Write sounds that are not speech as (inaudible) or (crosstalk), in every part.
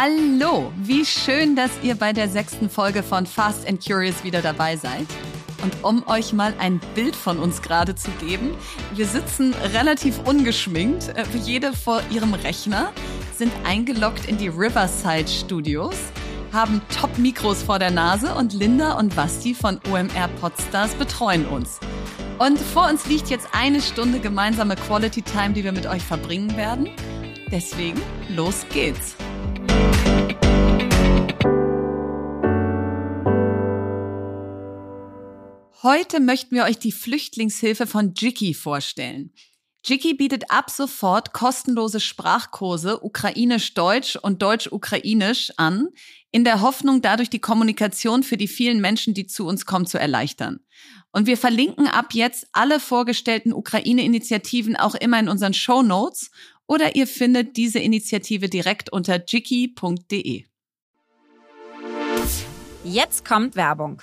Hallo, wie schön, dass ihr bei der sechsten Folge von Fast and Curious wieder dabei seid. Und um euch mal ein Bild von uns gerade zu geben, wir sitzen relativ ungeschminkt, äh, jede vor ihrem Rechner, sind eingeloggt in die Riverside Studios, haben Top-Mikros vor der Nase und Linda und Basti von OMR Podstars betreuen uns. Und vor uns liegt jetzt eine Stunde gemeinsame Quality Time, die wir mit euch verbringen werden. Deswegen, los geht's. Heute möchten wir euch die Flüchtlingshilfe von Jiki vorstellen. Jiki bietet ab sofort kostenlose Sprachkurse Ukrainisch-Deutsch und Deutsch-Ukrainisch an, in der Hoffnung, dadurch die Kommunikation für die vielen Menschen, die zu uns kommen, zu erleichtern. Und wir verlinken ab jetzt alle vorgestellten Ukraine-Initiativen auch immer in unseren Show Notes oder ihr findet diese Initiative direkt unter jiki.de. Jetzt kommt Werbung.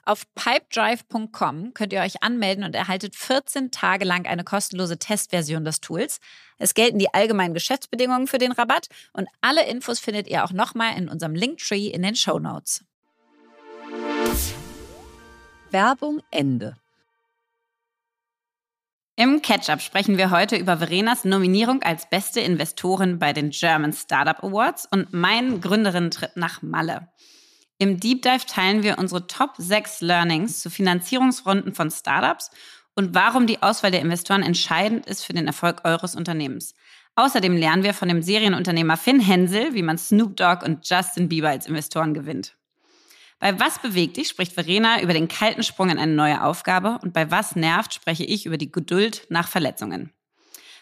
Auf pipedrive.com könnt ihr euch anmelden und erhaltet 14 Tage lang eine kostenlose Testversion des Tools. Es gelten die allgemeinen Geschäftsbedingungen für den Rabatt und alle Infos findet ihr auch nochmal in unserem Linktree in den Show Notes. Werbung Ende. Im Catch-up sprechen wir heute über Verenas Nominierung als beste Investorin bei den German Startup Awards und meinen Gründerinnen-Trip nach Malle. Im Deep Dive teilen wir unsere Top 6 Learnings zu Finanzierungsrunden von Startups und warum die Auswahl der Investoren entscheidend ist für den Erfolg eures Unternehmens. Außerdem lernen wir von dem Serienunternehmer Finn Hensel, wie man Snoop Dogg und Justin Bieber als Investoren gewinnt. Bei Was bewegt dich spricht Verena über den kalten Sprung in eine neue Aufgabe und bei Was nervt spreche ich über die Geduld nach Verletzungen.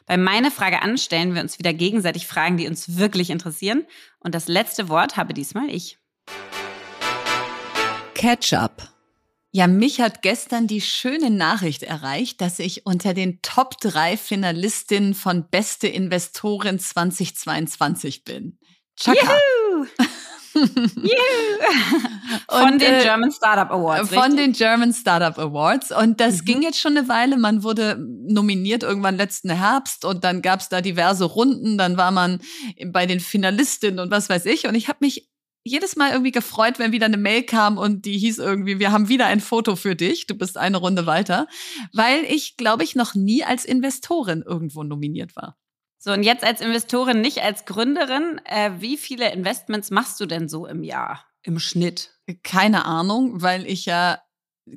Bei meine Frage an stellen wir uns wieder gegenseitig Fragen, die uns wirklich interessieren und das letzte Wort habe diesmal ich. Catch-up. Ja, mich hat gestern die schöne Nachricht erreicht, dass ich unter den Top 3 Finalistinnen von Beste Investorin 2022 bin. Chaka. (laughs) Juhu! von und, den äh, German Startup Awards. Von richtig? den German Startup Awards. Und das mhm. ging jetzt schon eine Weile. Man wurde nominiert irgendwann letzten Herbst und dann gab es da diverse Runden. Dann war man bei den Finalistinnen und was weiß ich. Und ich habe mich jedes Mal irgendwie gefreut, wenn wieder eine Mail kam und die hieß irgendwie, wir haben wieder ein Foto für dich, du bist eine Runde weiter, weil ich, glaube ich, noch nie als Investorin irgendwo nominiert war. So, und jetzt als Investorin, nicht als Gründerin, äh, wie viele Investments machst du denn so im Jahr, im Schnitt? Keine Ahnung, weil ich ja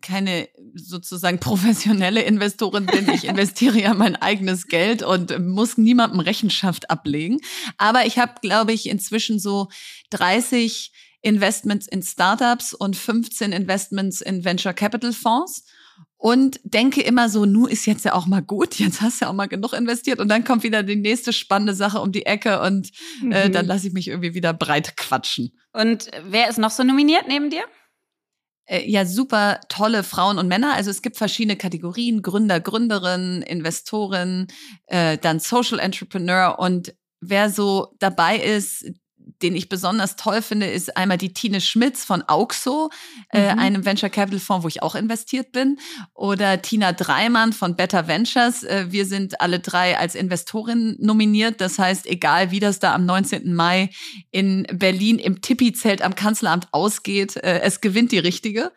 keine sozusagen professionelle Investorin bin. Ich investiere ja mein eigenes Geld und muss niemandem Rechenschaft ablegen. Aber ich habe, glaube ich, inzwischen so 30 Investments in Startups und 15 Investments in Venture Capital Fonds und denke immer so, nu ist jetzt ja auch mal gut, jetzt hast du ja auch mal genug investiert und dann kommt wieder die nächste spannende Sache um die Ecke und äh, mhm. dann lasse ich mich irgendwie wieder breit quatschen. Und wer ist noch so nominiert neben dir? Äh, ja super tolle Frauen und Männer. Also es gibt verschiedene Kategorien, Gründer, Gründerin, Investorin, äh, dann Social Entrepreneur und wer so dabei ist, den ich besonders toll finde, ist einmal die Tine Schmitz von Auxo, äh, mhm. äh, einem Venture Capital Fonds, wo ich auch investiert bin, oder Tina Dreimann von Better Ventures. Äh, wir sind alle drei als Investorin nominiert. Das heißt, egal wie das da am 19. Mai in Berlin im Tippi-Zelt am Kanzleramt ausgeht, äh, es gewinnt die richtige.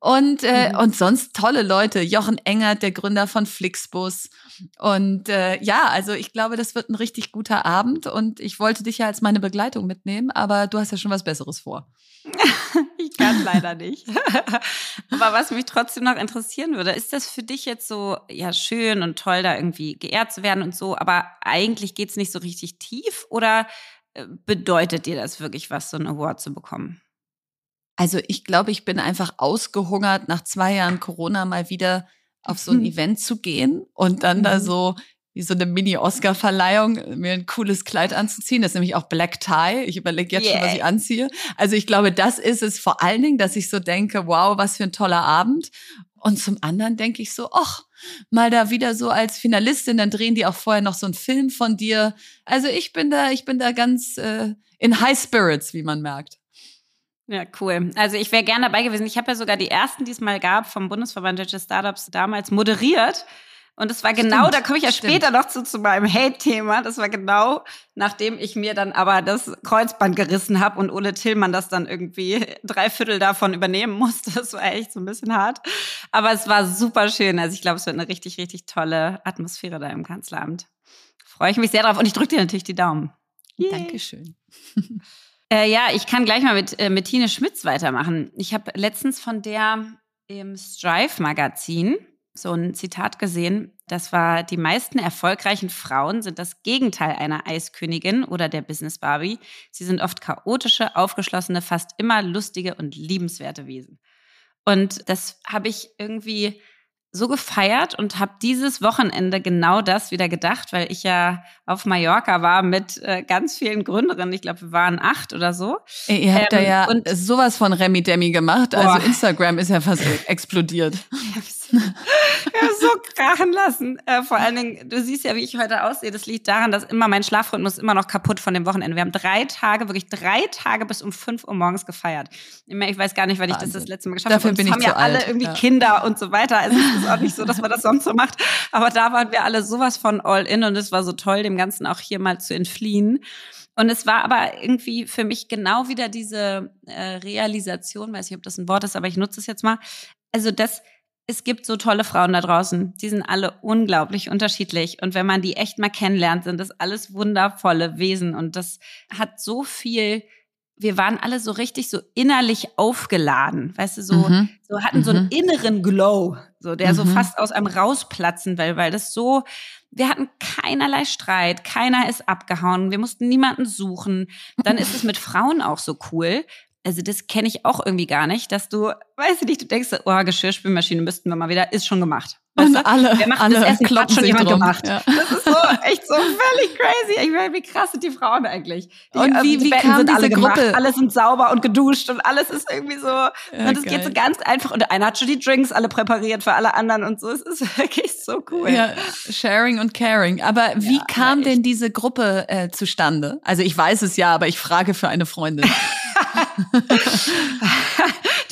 Und, äh, mhm. und sonst tolle Leute. Jochen Engert, der Gründer von Flixbus. Und äh, ja, also ich glaube, das wird ein richtig guter Abend und ich wollte dich ja als meine Begleitung mitnehmen, aber du hast ja schon was Besseres vor. (laughs) ich kann leider nicht. (laughs) aber was mich trotzdem noch interessieren würde, ist das für dich jetzt so, ja, schön und toll, da irgendwie geehrt zu werden und so, aber eigentlich geht es nicht so richtig tief oder äh, bedeutet dir das wirklich was, so einen Award zu bekommen? Also ich glaube, ich bin einfach ausgehungert, nach zwei Jahren Corona mal wieder auf so ein mhm. (laughs) Event zu gehen und dann mhm. da so wie so eine Mini-Oscar-Verleihung, mir ein cooles Kleid anzuziehen. Das ist nämlich auch Black Tie. Ich überlege jetzt yeah. schon, was ich anziehe. Also ich glaube, das ist es vor allen Dingen, dass ich so denke, wow, was für ein toller Abend. Und zum anderen denke ich so, ach, mal da wieder so als Finalistin, dann drehen die auch vorher noch so einen Film von dir. Also ich bin da, ich bin da ganz äh, in High Spirits, wie man merkt. Ja, cool. Also ich wäre gerne dabei gewesen. Ich habe ja sogar die ersten, die es mal gab, vom Bundesverband Deutsche Startups damals moderiert. Und es war genau, stimmt, da komme ich ja stimmt. später noch zu, zu meinem Hate-Thema. Das war genau, nachdem ich mir dann aber das Kreuzband gerissen habe und Ole Tillmann das dann irgendwie (laughs) drei Viertel davon übernehmen musste. Das war echt so ein bisschen hart. Aber es war super schön. Also ich glaube, es wird eine richtig, richtig tolle Atmosphäre da im Kanzleramt. Freue ich mich sehr drauf und ich drücke dir natürlich die Daumen. Yay. Dankeschön. (laughs) äh, ja, ich kann gleich mal mit, äh, mit Tine Schmitz weitermachen. Ich habe letztens von der im Strive-Magazin so ein Zitat gesehen. Das war, die meisten erfolgreichen Frauen sind das Gegenteil einer Eiskönigin oder der Business Barbie. Sie sind oft chaotische, aufgeschlossene, fast immer lustige und liebenswerte Wesen. Und das habe ich irgendwie so gefeiert und habe dieses Wochenende genau das wieder gedacht, weil ich ja auf Mallorca war mit äh, ganz vielen Gründerinnen. Ich glaube, wir waren acht oder so. Ihr habt ähm, da ja und sowas von Remi Demi gemacht. Also boah. Also Instagram ist ja fast (laughs) explodiert. Wir haben so krachen lassen. Äh, vor allen Dingen, du siehst ja, wie ich heute aussehe. Das liegt daran, dass immer mein Schlafrhythmus immer noch kaputt von dem Wochenende. Wir haben drei Tage, wirklich drei Tage bis um fünf Uhr morgens gefeiert. Ich weiß gar nicht, weil ich das das letzte Mal geschafft Dafür habe. Und bin ich haben ja alt. alle irgendwie ja. Kinder und so weiter. Also (laughs) ist auch nicht so, dass man das sonst so macht. Aber da waren wir alle sowas von all in und es war so toll, dem Ganzen auch hier mal zu entfliehen. Und es war aber irgendwie für mich genau wieder diese äh, Realisation, weiß nicht, ob das ein Wort ist, aber ich nutze es jetzt mal. Also das, es gibt so tolle Frauen da draußen. Die sind alle unglaublich unterschiedlich. Und wenn man die echt mal kennenlernt, sind das alles wundervolle Wesen. Und das hat so viel, wir waren alle so richtig so innerlich aufgeladen. Weißt du, so, mhm. so hatten so einen mhm. inneren Glow, so, der mhm. so fast aus einem rausplatzen will, weil das so, wir hatten keinerlei Streit, keiner ist abgehauen, wir mussten niemanden suchen. Dann ist es mit Frauen auch so cool, also das kenne ich auch irgendwie gar nicht, dass du, weißt du nicht, du denkst, oh, Geschirrspülmaschine müssten wir mal wieder, ist schon gemacht. Weißt und alle, Wer macht alle das Essen? Hat schon jemand drum. gemacht. Ja. Das ist so echt so völlig crazy. Ich meine, wie krass sind die Frauen eigentlich? Die, und wie, die wie Betten kam sind diese alle Gruppe? Gemacht, alle sind sauber und geduscht und alles ist irgendwie so. Ja, und es geht so ganz einfach. Und einer hat schon die Drinks alle präpariert für alle anderen und so. Es ist (laughs) wirklich so cool. Ja, sharing und caring. Aber wie ja, kam denn diese Gruppe äh, zustande? Also ich weiß es ja, aber ich frage für eine Freundin. (laughs) (laughs)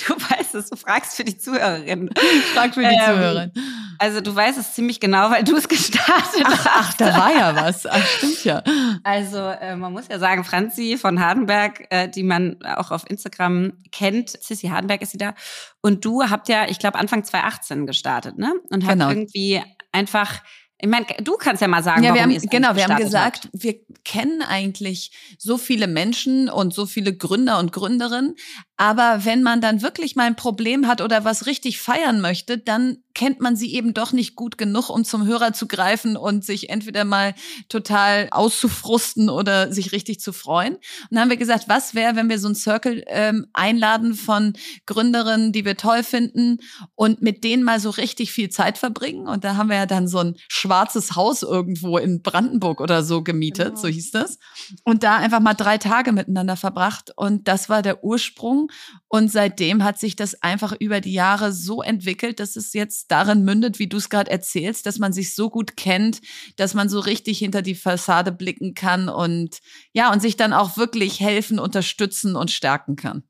du weißt es, du fragst für die Zuhörerin. Ich frag für die ähm, Zuhörerin. Also du weißt es ziemlich genau, weil du es gestartet ach, hast. Ach, da war ja was. Ach, stimmt ja. Also äh, man muss ja sagen, Franzi von Hardenberg, äh, die man auch auf Instagram kennt, Sissy Hardenberg ist sie da. Und du habt ja, ich glaube, Anfang 2018 gestartet, ne? Und habt genau. irgendwie einfach ich meine, du kannst ja mal sagen, ja, warum wir haben, genau, wir haben gesagt, hat. wir kennen eigentlich so viele Menschen und so viele Gründer und Gründerinnen, aber wenn man dann wirklich mal ein Problem hat oder was richtig feiern möchte, dann kennt man sie eben doch nicht gut genug, um zum Hörer zu greifen und sich entweder mal total auszufrusten oder sich richtig zu freuen. Und dann haben wir gesagt, was wäre, wenn wir so einen Circle ähm, einladen von Gründerinnen, die wir toll finden und mit denen mal so richtig viel Zeit verbringen. Und da haben wir ja dann so ein schwarzes Haus irgendwo in Brandenburg oder so gemietet, genau. so hieß das. Und da einfach mal drei Tage miteinander verbracht. Und das war der Ursprung. Und seitdem hat sich das einfach über die Jahre so entwickelt, dass es jetzt darin mündet, wie du es gerade erzählst, dass man sich so gut kennt, dass man so richtig hinter die Fassade blicken kann und ja, und sich dann auch wirklich helfen, unterstützen und stärken kann.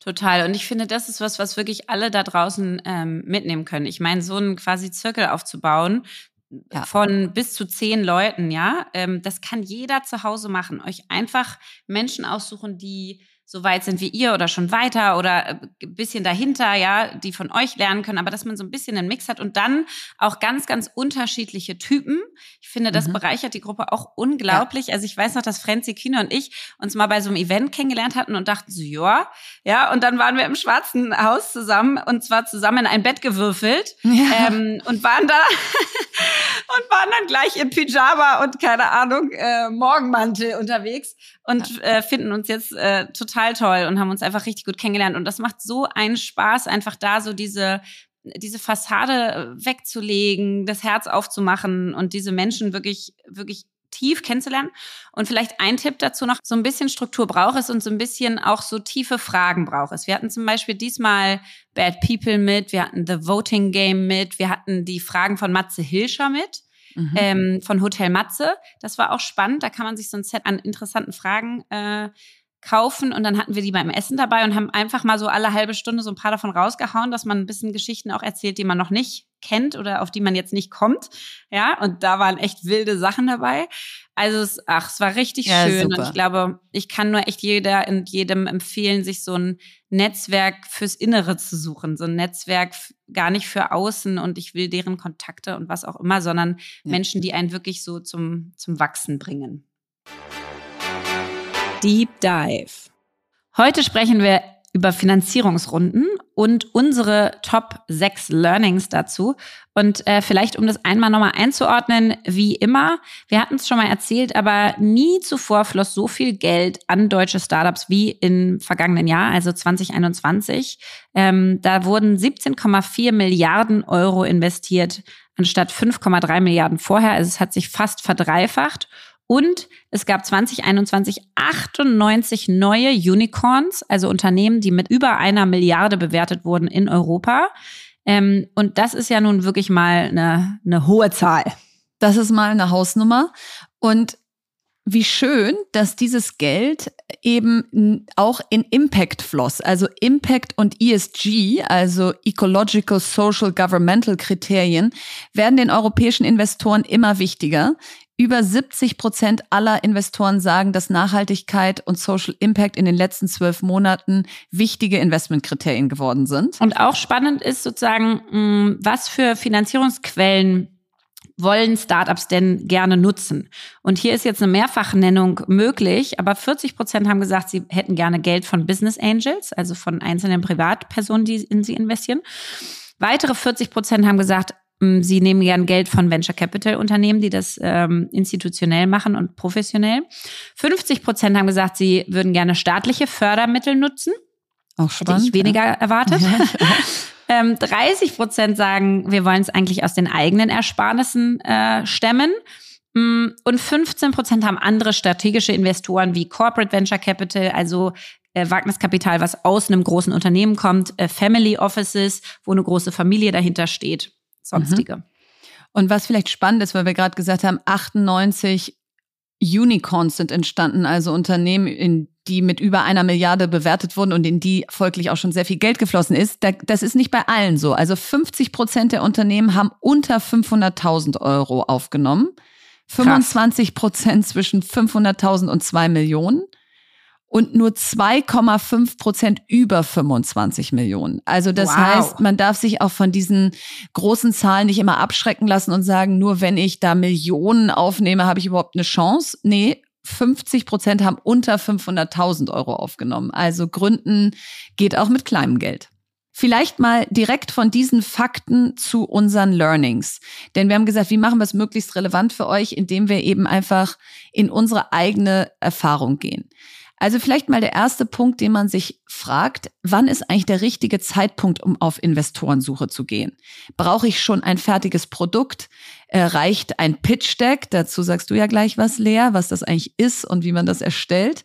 Total. Und ich finde, das ist was, was wirklich alle da draußen ähm, mitnehmen können. Ich meine, so einen quasi Zirkel aufzubauen, ja. von bis zu zehn Leuten, ja, ähm, das kann jeder zu Hause machen. Euch einfach Menschen aussuchen, die so weit sind wie ihr oder schon weiter oder ein äh, bisschen dahinter, ja, die von euch lernen können, aber dass man so ein bisschen einen Mix hat und dann auch ganz, ganz unterschiedliche Typen. Ich finde, das mhm. bereichert die Gruppe auch unglaublich. Ja. Also ich weiß noch, dass Frenzy Kino und ich uns mal bei so einem Event kennengelernt hatten und dachten so, ja, ja, und dann waren wir im Schwarzen Haus zusammen und zwar zusammen in ein Bett gewürfelt (laughs) ja. ähm, und waren da (laughs) und waren dann gleich im Pyjama und keine Ahnung, äh, Morgenmantel unterwegs und äh, finden uns jetzt äh, total toll und haben uns einfach richtig gut kennengelernt. Und das macht so einen Spaß, einfach da so diese diese Fassade äh, wegzulegen, das Herz aufzumachen und diese Menschen wirklich, wirklich tief kennenzulernen. Und vielleicht ein Tipp dazu noch, so ein bisschen Struktur braucht es und so ein bisschen auch so tiefe Fragen braucht es. Wir hatten zum Beispiel diesmal Bad People mit, wir hatten The Voting Game mit, wir hatten die Fragen von Matze Hilscher mit mhm. ähm, von Hotel Matze. Das war auch spannend. Da kann man sich so ein Set an interessanten Fragen äh, kaufen und dann hatten wir die beim Essen dabei und haben einfach mal so alle halbe Stunde so ein paar davon rausgehauen, dass man ein bisschen Geschichten auch erzählt, die man noch nicht kennt oder auf die man jetzt nicht kommt. Ja, und da waren echt wilde Sachen dabei. Also es, ach, es war richtig ja, schön super. und ich glaube, ich kann nur echt jeder und jedem empfehlen, sich so ein Netzwerk fürs Innere zu suchen, so ein Netzwerk gar nicht für außen und ich will deren Kontakte und was auch immer, sondern ja. Menschen, die einen wirklich so zum zum Wachsen bringen. Deep Dive. Heute sprechen wir über Finanzierungsrunden und unsere Top 6 Learnings dazu. Und äh, vielleicht, um das einmal nochmal einzuordnen, wie immer, wir hatten es schon mal erzählt, aber nie zuvor floss so viel Geld an deutsche Startups wie im vergangenen Jahr, also 2021. Ähm, da wurden 17,4 Milliarden Euro investiert, anstatt 5,3 Milliarden vorher. Also es hat sich fast verdreifacht. Und es gab 2021 98 neue Unicorns, also Unternehmen, die mit über einer Milliarde bewertet wurden in Europa. Ähm, und das ist ja nun wirklich mal eine, eine hohe Zahl. Das ist mal eine Hausnummer. Und wie schön, dass dieses Geld eben auch in Impact floss, also Impact und ESG, also Ecological, Social, Governmental Kriterien, werden den europäischen Investoren immer wichtiger. Über 70 Prozent aller Investoren sagen, dass Nachhaltigkeit und Social Impact in den letzten zwölf Monaten wichtige Investmentkriterien geworden sind. Und auch spannend ist sozusagen, mm, was für Finanzierungsquellen wollen Startups denn gerne nutzen? Und hier ist jetzt eine Mehrfachnennung möglich, aber 40 Prozent haben gesagt, sie hätten gerne Geld von Business Angels, also von einzelnen Privatpersonen, die in sie investieren. Weitere 40 Prozent haben gesagt, sie nehmen gern Geld von Venture Capital Unternehmen, die das ähm, institutionell machen und professionell. 50 Prozent haben gesagt, sie würden gerne staatliche Fördermittel nutzen. Auch spannend. Hätte ich weniger ja. erwartet. (laughs) ähm, 30 Prozent sagen, wir wollen es eigentlich aus den eigenen Ersparnissen äh, stemmen. Mm, und 15 Prozent haben andere strategische Investoren wie Corporate Venture Capital, also äh, Wagniskapital, was aus einem großen Unternehmen kommt, äh, Family Offices, wo eine große Familie dahinter steht sonstige. Mhm. Und was vielleicht spannend ist, weil wir gerade gesagt haben, 98 Unicorns sind entstanden, also Unternehmen, in die mit über einer Milliarde bewertet wurden und in die folglich auch schon sehr viel Geld geflossen ist. Das ist nicht bei allen so. Also 50 Prozent der Unternehmen haben unter 500.000 Euro aufgenommen. 25 Prozent zwischen 500.000 und 2 Millionen und nur 2,5 Prozent über 25 Millionen. Also das wow. heißt, man darf sich auch von diesen großen Zahlen nicht immer abschrecken lassen und sagen, nur wenn ich da Millionen aufnehme, habe ich überhaupt eine Chance. Nee, 50 Prozent haben unter 500.000 Euro aufgenommen. Also Gründen geht auch mit kleinem Geld. Vielleicht mal direkt von diesen Fakten zu unseren Learnings. Denn wir haben gesagt, wie machen wir es möglichst relevant für euch, indem wir eben einfach in unsere eigene Erfahrung gehen. Also vielleicht mal der erste Punkt, den man sich fragt, wann ist eigentlich der richtige Zeitpunkt, um auf Investorensuche zu gehen? Brauche ich schon ein fertiges Produkt? Äh, reicht ein Pitch Deck? Dazu sagst du ja gleich was, Lea, was das eigentlich ist und wie man das erstellt.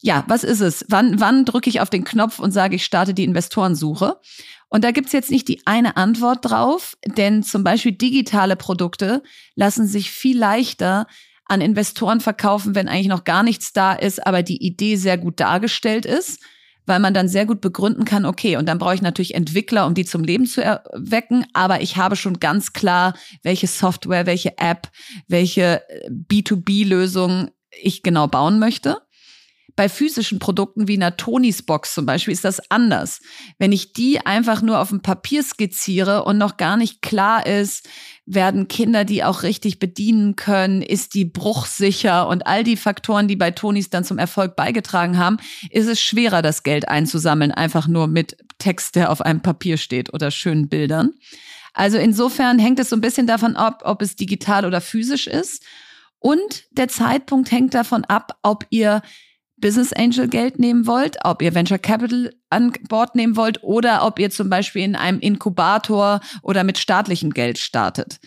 Ja, was ist es? Wann, wann drücke ich auf den Knopf und sage, ich starte die Investorensuche? Und da gibt's jetzt nicht die eine Antwort drauf, denn zum Beispiel digitale Produkte lassen sich viel leichter an Investoren verkaufen, wenn eigentlich noch gar nichts da ist, aber die Idee sehr gut dargestellt ist, weil man dann sehr gut begründen kann, okay, und dann brauche ich natürlich Entwickler, um die zum Leben zu erwecken, aber ich habe schon ganz klar, welche Software, welche App, welche äh, B2B-Lösung ich genau bauen möchte. Bei physischen Produkten wie einer Tonys Box zum Beispiel ist das anders. Wenn ich die einfach nur auf dem Papier skizziere und noch gar nicht klar ist, werden Kinder die auch richtig bedienen können, ist die bruchsicher und all die Faktoren, die bei Tonys dann zum Erfolg beigetragen haben, ist es schwerer, das Geld einzusammeln, einfach nur mit Text, der auf einem Papier steht oder schönen Bildern. Also insofern hängt es so ein bisschen davon ab, ob es digital oder physisch ist. Und der Zeitpunkt hängt davon ab, ob ihr Business Angel Geld nehmen wollt, ob ihr Venture Capital an Bord nehmen wollt oder ob ihr zum Beispiel in einem Inkubator oder mit staatlichem Geld startet.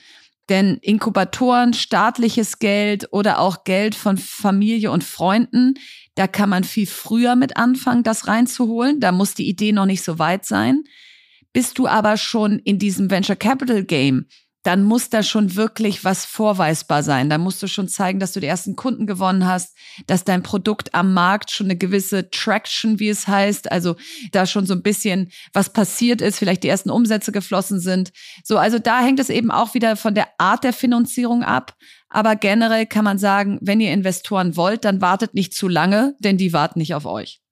Denn Inkubatoren, staatliches Geld oder auch Geld von Familie und Freunden, da kann man viel früher mit anfangen, das reinzuholen. Da muss die Idee noch nicht so weit sein. Bist du aber schon in diesem Venture Capital Game, dann muss da schon wirklich was vorweisbar sein. Da musst du schon zeigen, dass du die ersten Kunden gewonnen hast, dass dein Produkt am Markt schon eine gewisse Traction, wie es heißt, also da schon so ein bisschen was passiert ist, vielleicht die ersten Umsätze geflossen sind. So, also da hängt es eben auch wieder von der Art der Finanzierung ab. Aber generell kann man sagen, wenn ihr Investoren wollt, dann wartet nicht zu lange, denn die warten nicht auf euch.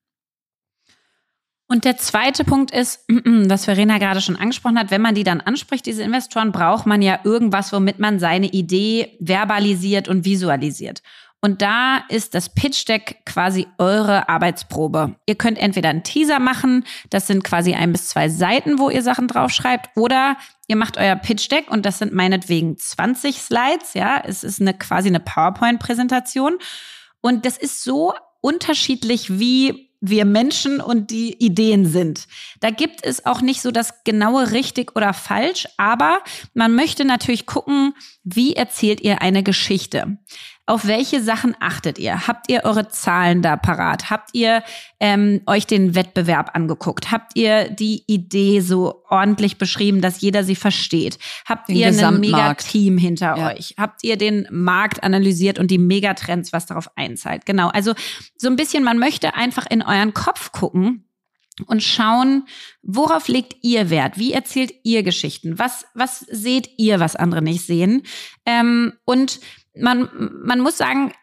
Und der zweite Punkt ist, was Verena gerade schon angesprochen hat, wenn man die dann anspricht, diese Investoren, braucht man ja irgendwas, womit man seine Idee verbalisiert und visualisiert. Und da ist das Pitch Deck quasi eure Arbeitsprobe. Ihr könnt entweder einen Teaser machen, das sind quasi ein bis zwei Seiten, wo ihr Sachen draufschreibt, oder ihr macht euer Pitch Deck und das sind meinetwegen 20 Slides, ja, es ist eine quasi eine PowerPoint Präsentation und das ist so unterschiedlich wie wir Menschen und die Ideen sind. Da gibt es auch nicht so das genaue richtig oder falsch, aber man möchte natürlich gucken, wie erzählt ihr eine Geschichte. Auf welche Sachen achtet ihr? Habt ihr eure Zahlen da parat? Habt ihr ähm, euch den Wettbewerb angeguckt? Habt ihr die Idee so ordentlich beschrieben, dass jeder sie versteht? Habt den ihr ein Megateam hinter ja. euch? Habt ihr den Markt analysiert und die Megatrends, was darauf einzahlt? Genau. Also so ein bisschen, man möchte einfach in euren Kopf gucken und schauen, worauf legt ihr Wert? Wie erzählt ihr Geschichten? Was, was seht ihr, was andere nicht sehen? Ähm, und man, man muss sagen,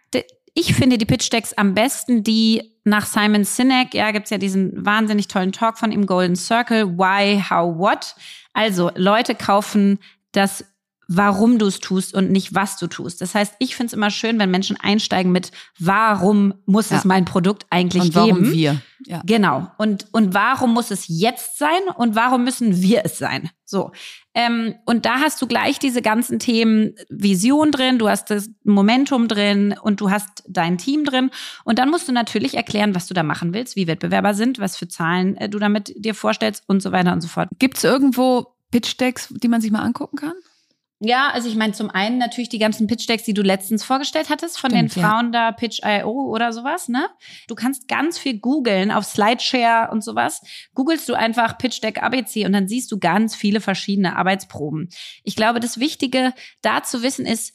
ich finde die Pitch Decks am besten, die nach Simon Sinek, ja, gibt's ja diesen wahnsinnig tollen Talk von ihm, Golden Circle, Why, How, What. Also Leute kaufen das warum du es tust und nicht was du tust. Das heißt, ich finde es immer schön, wenn Menschen einsteigen mit, warum muss ja. es mein Produkt eigentlich und warum geben? wir. Ja. Genau. Und, und warum muss es jetzt sein und warum müssen wir es sein? So. Ähm, und da hast du gleich diese ganzen Themen Vision drin, du hast das Momentum drin und du hast dein Team drin. Und dann musst du natürlich erklären, was du da machen willst, wie Wettbewerber sind, was für Zahlen äh, du damit dir vorstellst und so weiter und so fort. Gibt es irgendwo Pitch-Decks, die man sich mal angucken kann? Ja, also ich meine zum einen natürlich die ganzen Pitch-Decks, die du letztens vorgestellt hattest von Stimmt, den Frauen ja. da, Pitch.io oder sowas, ne? Du kannst ganz viel googeln auf Slideshare und sowas. Googlest du einfach Pitch-Deck ABC und dann siehst du ganz viele verschiedene Arbeitsproben. Ich glaube, das Wichtige da zu wissen ist,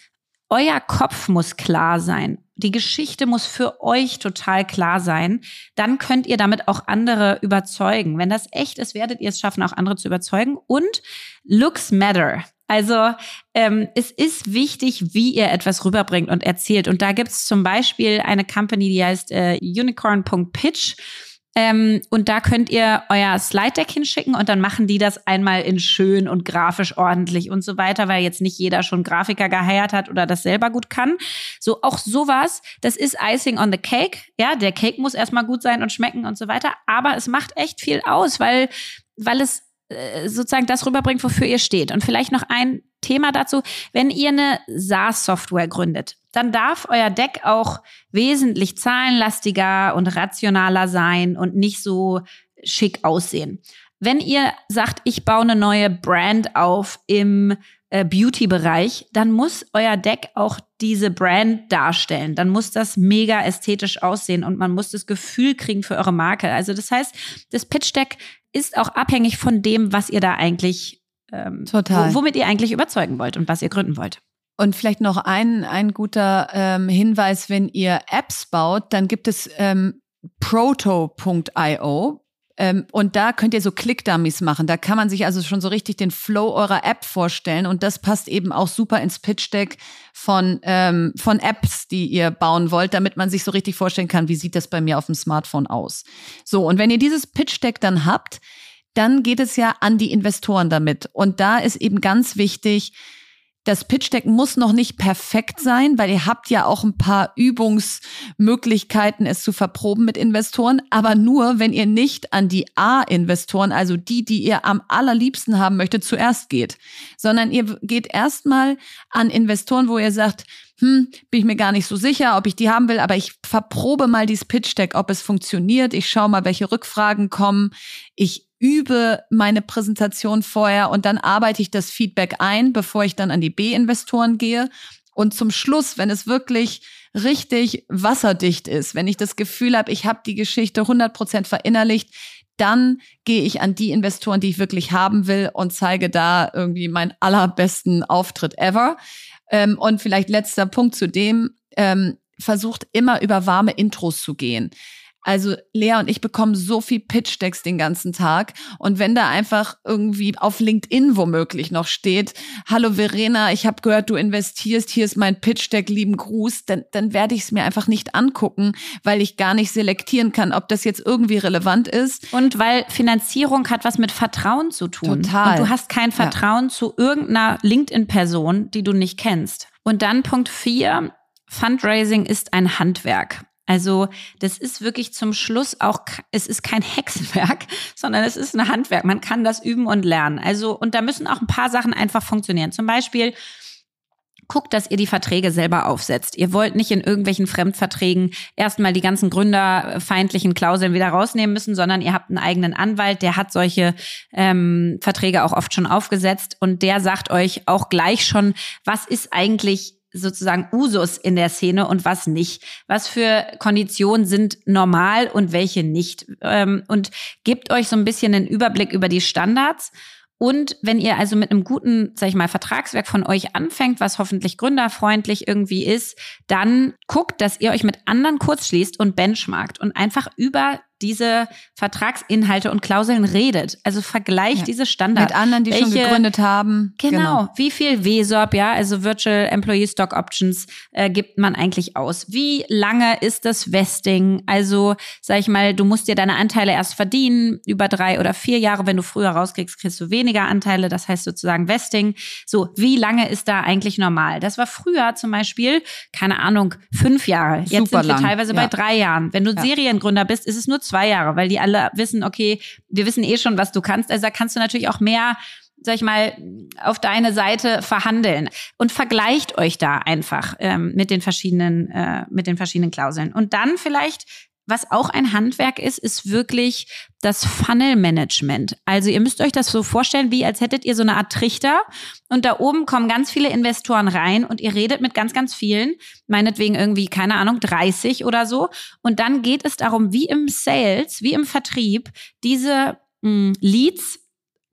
euer Kopf muss klar sein. Die Geschichte muss für euch total klar sein. Dann könnt ihr damit auch andere überzeugen. Wenn das echt ist, werdet ihr es schaffen, auch andere zu überzeugen. Und Looks matter. Also ähm, es ist wichtig, wie ihr etwas rüberbringt und erzählt. Und da gibt es zum Beispiel eine Company, die heißt äh, unicorn.pitch. Ähm, und da könnt ihr euer Slide Deck hinschicken und dann machen die das einmal in schön und grafisch ordentlich und so weiter, weil jetzt nicht jeder schon Grafiker geheiert hat oder das selber gut kann. So auch sowas, das ist Icing on the Cake. Ja, der Cake muss erstmal gut sein und schmecken und so weiter. Aber es macht echt viel aus, weil, weil es äh, sozusagen das rüberbringt, wofür ihr steht. Und vielleicht noch ein Thema dazu. Wenn ihr eine SaaS-Software gründet, dann darf euer Deck auch wesentlich zahlenlastiger und rationaler sein und nicht so schick aussehen. Wenn ihr sagt, ich baue eine neue Brand auf im äh, Beauty-Bereich, dann muss euer Deck auch diese Brand darstellen. Dann muss das mega ästhetisch aussehen und man muss das Gefühl kriegen für eure Marke. Also das heißt, das Pitch-Deck ist auch abhängig von dem, was ihr da eigentlich, ähm, Total. womit ihr eigentlich überzeugen wollt und was ihr gründen wollt. Und vielleicht noch ein, ein guter ähm, Hinweis, wenn ihr Apps baut, dann gibt es ähm, proto.io. Ähm, und da könnt ihr so Click-Dummies machen. Da kann man sich also schon so richtig den Flow eurer App vorstellen. Und das passt eben auch super ins Pitch-Deck von, ähm, von Apps, die ihr bauen wollt, damit man sich so richtig vorstellen kann, wie sieht das bei mir auf dem Smartphone aus. So, und wenn ihr dieses Pitch-Deck dann habt, dann geht es ja an die Investoren damit. Und da ist eben ganz wichtig, das Pitch-Deck muss noch nicht perfekt sein, weil ihr habt ja auch ein paar Übungsmöglichkeiten, es zu verproben mit Investoren, aber nur, wenn ihr nicht an die A-Investoren, also die, die ihr am allerliebsten haben möchtet, zuerst geht, sondern ihr geht erstmal an Investoren, wo ihr sagt, hm, bin ich mir gar nicht so sicher, ob ich die haben will, aber ich verprobe mal dieses Pitch-Deck, ob es funktioniert. Ich schaue mal, welche Rückfragen kommen. Ich übe meine Präsentation vorher und dann arbeite ich das Feedback ein, bevor ich dann an die B-Investoren gehe. Und zum Schluss, wenn es wirklich richtig wasserdicht ist, wenn ich das Gefühl habe, ich habe die Geschichte 100% verinnerlicht, dann gehe ich an die Investoren, die ich wirklich haben will und zeige da irgendwie meinen allerbesten Auftritt ever. Ähm, und vielleicht letzter Punkt zu dem, ähm, versucht immer über warme Intros zu gehen. Also Lea und ich bekommen so viel Pitch-Decks den ganzen Tag. Und wenn da einfach irgendwie auf LinkedIn womöglich noch steht, hallo Verena, ich habe gehört, du investierst, hier ist mein Pitch-Deck, lieben Gruß, dann, dann werde ich es mir einfach nicht angucken, weil ich gar nicht selektieren kann, ob das jetzt irgendwie relevant ist. Und weil Finanzierung hat was mit Vertrauen zu tun. Total. Und du hast kein Vertrauen ja. zu irgendeiner LinkedIn-Person, die du nicht kennst. Und dann Punkt vier, Fundraising ist ein Handwerk. Also das ist wirklich zum Schluss auch, es ist kein (laughs) Hexenwerk, sondern es ist ein Handwerk. Man kann das üben und lernen. Also, und da müssen auch ein paar Sachen einfach funktionieren. Zum Beispiel, guckt, dass ihr die Verträge selber aufsetzt. Ihr wollt nicht in irgendwelchen Fremdverträgen erstmal die ganzen gründerfeindlichen Klauseln wieder rausnehmen müssen, sondern ihr habt einen eigenen Anwalt, der hat solche ähm, Verträge auch oft schon aufgesetzt und der sagt euch auch gleich schon, was ist eigentlich sozusagen Usus in der Szene und was nicht? Was für Konditionen sind normal und welche nicht? Ähm, und gebt euch so ein bisschen einen Überblick über die Standards. Und wenn ihr also mit einem guten, sag ich mal, Vertragswerk von euch anfängt, was hoffentlich gründerfreundlich irgendwie ist, dann guckt, dass ihr euch mit anderen kurz schließt und benchmarkt und einfach über diese Vertragsinhalte und Klauseln redet. Also vergleicht ja. diese Standards. Mit anderen, die Welche, schon gegründet haben. Genau. genau. Wie viel WSOP, ja, also Virtual Employee Stock Options, äh, gibt man eigentlich aus? Wie lange ist das Vesting? Also, sag ich mal, du musst dir deine Anteile erst verdienen, über drei oder vier Jahre. Wenn du früher rauskriegst, kriegst du weniger Anteile. Das heißt sozusagen Vesting. So, wie lange ist da eigentlich normal? Das war früher zum Beispiel, keine Ahnung, fünf Jahre. Jetzt Super sind wir lang. teilweise ja. bei drei Jahren. Wenn du ja. Seriengründer bist, ist es nur zwei Jahre, weil die alle wissen, okay, wir wissen eh schon, was du kannst. Also da kannst du natürlich auch mehr sag ich mal, auf deine Seite verhandeln und vergleicht euch da einfach ähm, mit den verschiedenen äh, mit den verschiedenen Klauseln und dann vielleicht was auch ein Handwerk ist, ist wirklich das Funnel-Management. Also ihr müsst euch das so vorstellen, wie als hättet ihr so eine Art Trichter und da oben kommen ganz viele Investoren rein und ihr redet mit ganz, ganz vielen, meinetwegen irgendwie, keine Ahnung, 30 oder so. Und dann geht es darum, wie im Sales, wie im Vertrieb, diese mh, hm, Leads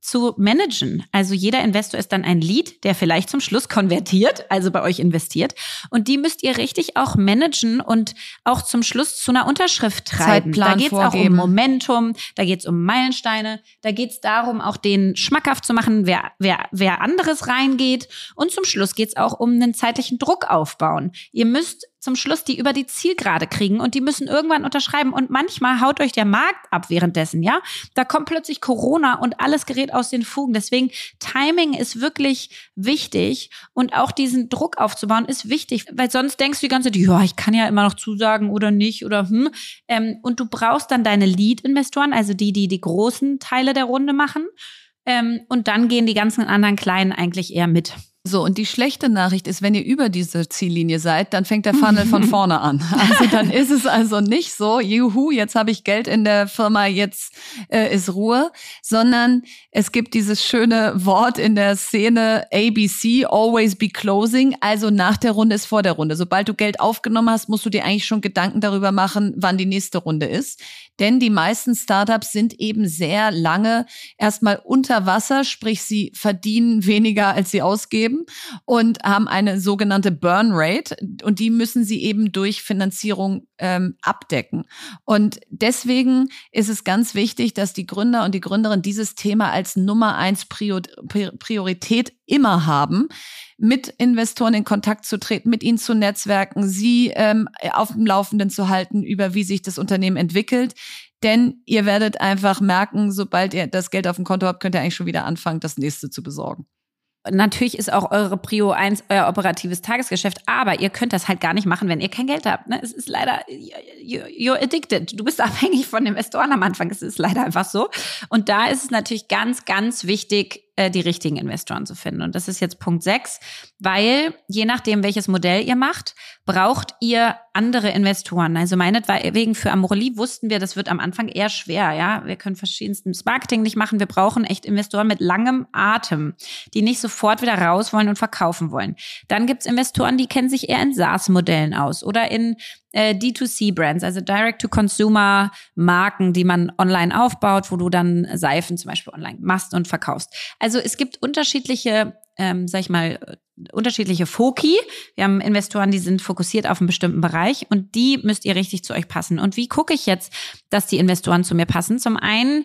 zu managen. Also jeder Investor ist dann ein Lead, der vielleicht zum Schluss konvertiert, also bei euch investiert. Und die müsst ihr richtig auch managen und auch zum Schluss zu einer Unterschrift treiben. Zeitplan da geht es auch um Momentum, da geht es um Meilensteine, da geht es darum, auch den schmackhaft zu machen, wer, wer, wer anderes reingeht. Und zum Schluss geht es auch um einen zeitlichen Druck aufbauen. Ihr müsst zum Schluss die über die Zielgerade kriegen und die müssen irgendwann unterschreiben und manchmal haut euch der Markt ab währenddessen, ja? Da kommt plötzlich Corona und alles gerät aus den Fugen. Deswegen Timing ist wirklich wichtig und auch diesen Druck aufzubauen ist wichtig, weil sonst denkst du die ganze Zeit, ja, ich kann ja immer noch zusagen oder nicht oder hm. Ähm, und du brauchst dann deine Lead-Investoren, also die, die die großen Teile der Runde machen. Ähm, und dann gehen die ganzen anderen Kleinen eigentlich eher mit. So, und die schlechte Nachricht ist, wenn ihr über diese Ziellinie seid, dann fängt der Funnel von (laughs) vorne an. Also dann ist es also nicht so, juhu, jetzt habe ich Geld in der Firma, jetzt äh, ist Ruhe, sondern es gibt dieses schöne Wort in der Szene ABC, always be closing, also nach der Runde ist vor der Runde. Sobald du Geld aufgenommen hast, musst du dir eigentlich schon Gedanken darüber machen, wann die nächste Runde ist. Denn die meisten Startups sind eben sehr lange erstmal unter Wasser, sprich sie verdienen weniger, als sie ausgeben und haben eine sogenannte Burn Rate und die müssen sie eben durch Finanzierung ähm, abdecken. Und deswegen ist es ganz wichtig, dass die Gründer und die Gründerinnen dieses Thema als Nummer eins Priorität immer haben mit Investoren in Kontakt zu treten, mit ihnen zu netzwerken, sie ähm, auf dem Laufenden zu halten über wie sich das Unternehmen entwickelt. Denn ihr werdet einfach merken, sobald ihr das Geld auf dem Konto habt, könnt ihr eigentlich schon wieder anfangen, das nächste zu besorgen. Natürlich ist auch eure Prio 1 euer operatives Tagesgeschäft, aber ihr könnt das halt gar nicht machen, wenn ihr kein Geld habt. Ne? Es ist leider, you're addicted. Du bist (laughs) abhängig von Investoren am Anfang. Es ist leider einfach so. Und da ist es natürlich ganz, ganz wichtig, äh, die richtigen Investoren zu finden. Und das ist jetzt Punkt 6, weil je nachdem, welches Modell ihr macht, braucht ihr andere Investoren. Also meinetwegen für Amorelie wussten wir, das wird am Anfang eher schwer. Ja, Wir können verschiedenstes Marketing nicht machen. Wir brauchen echt Investoren mit langem Atem, die nicht sofort wieder raus wollen und verkaufen wollen. Dann gibt's Investoren, die kennen sich eher in SaaS-Modellen aus oder in äh, D2C-Brands, also Direct-to-Consumer-Marken, die man online aufbaut, wo du dann Seifen zum Beispiel online machst und verkaufst. Also es gibt unterschiedliche, ähm, sag ich mal, äh, unterschiedliche Foki. Wir haben Investoren, die sind fokussiert auf einen bestimmten Bereich und die müsst ihr richtig zu euch passen. Und wie gucke ich jetzt, dass die Investoren zu mir passen? Zum einen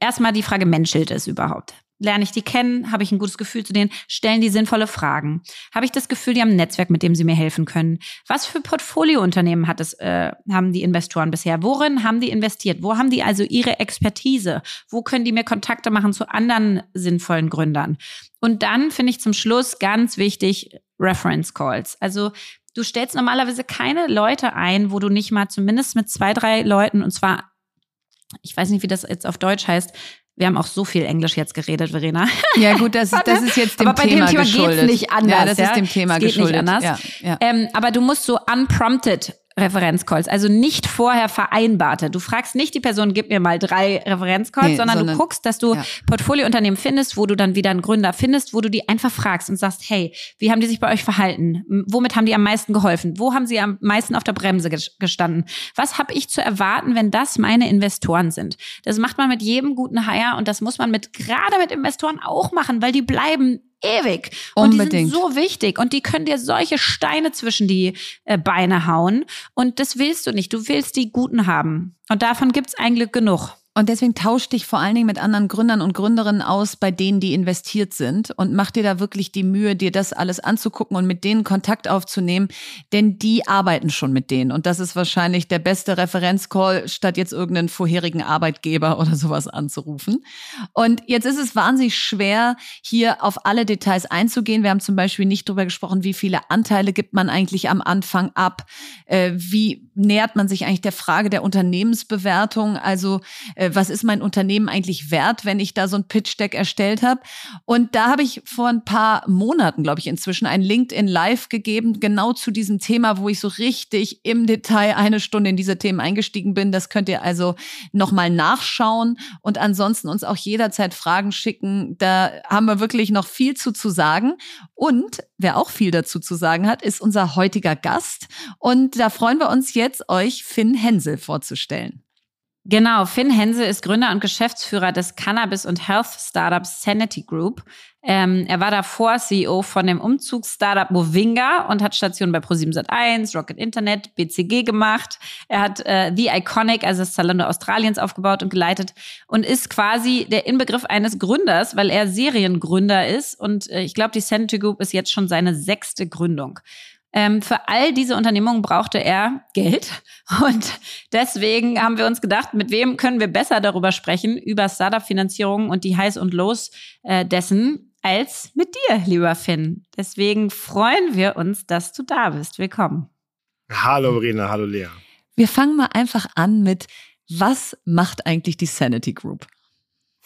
erstmal die Frage, menschelt es überhaupt? Lerne ich die kennen, habe ich ein gutes Gefühl zu denen, stellen die sinnvolle Fragen. Habe ich das Gefühl, die haben ein Netzwerk, mit dem sie mir helfen können? Was für Portfoliounternehmen hat es, äh, haben die Investoren bisher? Worin haben die investiert? Wo haben die also ihre Expertise? Wo können die mir Kontakte machen zu anderen sinnvollen Gründern? Und dann finde ich zum Schluss ganz wichtig Reference Calls. Also du stellst normalerweise keine Leute ein, wo du nicht mal zumindest mit zwei, drei Leuten und zwar ich weiß nicht, wie das jetzt auf Deutsch heißt, wir haben auch so viel Englisch jetzt geredet, Verena. Ja gut, das, das ist jetzt dem aber bei Thema dem Thema geschuldet. geht's nicht anders. Ja, das ja? ist dem Thema es geht geschuldet. Nicht anders. Ja, ja. Ähm, aber du musst so unprompted Referenzcalls, also nicht vorher vereinbarte. Du fragst nicht die Person, gib mir mal drei Referenzcalls, nee, sondern, sondern, du guckst, dass du ja. Portfoliounternehmen findest, wo du dann wieder einen Gründer findest, wo du die einfach fragst und sagst, hey, wie haben die sich bei euch verhalten? Womit haben die am meisten geholfen? Wo haben sie am meisten auf der Bremse gestanden? Was habe ich zu erwarten, wenn das meine Investoren sind? Das macht man mit jedem guten Hire und das muss man mit gerade mit Investoren auch machen, weil die bleiben ewig. Und Unbedingt. die sind so wichtig und die können dir solche Steine zwischen die äh, Beine hauen. Und das willst du nicht. Du willst die Guten haben. Und davon gibt's eigentlich genug. Und deswegen tausch dich vor allen Dingen mit anderen Gründern und Gründerinnen aus, bei denen die investiert sind. Und mach dir da wirklich die Mühe, dir das alles anzugucken und mit denen Kontakt aufzunehmen, denn die arbeiten schon mit denen. Und das ist wahrscheinlich der beste Referenzcall, statt jetzt irgendeinen vorherigen Arbeitgeber oder sowas anzurufen. Und jetzt ist es wahnsinnig schwer, hier auf alle Details einzugehen. Wir haben zum Beispiel nicht drüber gesprochen, wie viele Anteile gibt man eigentlich am Anfang ab, äh, wie nähert man sich eigentlich der Frage der Unternehmensbewertung, also was ist mein Unternehmen eigentlich wert, wenn ich da so ein Pitch-Deck erstellt habe. Und da habe ich vor ein paar Monaten, glaube ich, inzwischen ein LinkedIn Live gegeben, genau zu diesem Thema, wo ich so richtig im Detail eine Stunde in diese Themen eingestiegen bin. Das könnt ihr also nochmal nachschauen und ansonsten uns auch jederzeit Fragen schicken. Da haben wir wirklich noch viel zu, zu sagen. Und wer auch viel dazu zu sagen hat, ist unser heutiger Gast. Und da freuen wir uns jetzt, euch Finn Hensel vorzustellen. Genau, Finn Hense ist Gründer und Geschäftsführer des Cannabis- und Health-Startups Sanity Group. Ähm, er war davor CEO von dem Umzugsstartup Movinga und hat Stationen bei Pro7 Sat1, Rocket Internet, BCG gemacht. Er hat äh, The Iconic, also das Zalando Australiens, aufgebaut und geleitet und ist quasi der Inbegriff eines Gründers, weil er Seriengründer ist. Und äh, ich glaube, die Sanity Group ist jetzt schon seine sechste Gründung. Ähm, für all diese Unternehmungen brauchte er Geld. (laughs) Und deswegen haben wir uns gedacht, mit wem können wir besser darüber sprechen, über Startup-Finanzierung und die Highs und Lows äh, dessen, als mit dir, lieber Finn. Deswegen freuen wir uns, dass du da bist. Willkommen. Hallo Verena, hallo Lea. Wir fangen mal einfach an mit, was macht eigentlich die Sanity Group?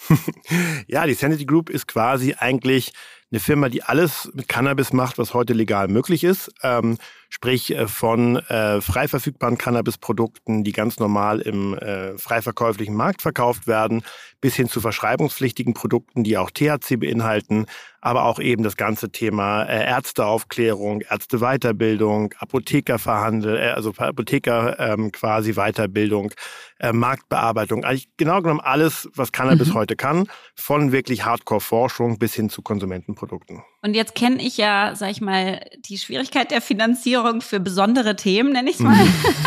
(laughs) ja, die Sanity Group ist quasi eigentlich eine Firma, die alles mit Cannabis macht, was heute legal möglich ist. Ähm, sprich äh, von äh, frei verfügbaren Cannabisprodukten, die ganz normal im äh, frei verkäuflichen Markt verkauft werden, bis hin zu verschreibungspflichtigen Produkten, die auch THC beinhalten, aber auch eben das ganze Thema äh, Ärzteaufklärung, Ärzteweiterbildung, Apothekerverhandel, äh, also Apotheker ähm, quasi Weiterbildung, äh, Marktbearbeitung. Eigentlich genau genommen alles, was Cannabis mhm. heute kann, von wirklich Hardcore-Forschung bis hin zu Konsumentenprodukten. Und jetzt kenne ich ja, sag ich mal, die Schwierigkeit der Finanzierung für besondere Themen, nenne ich es mal.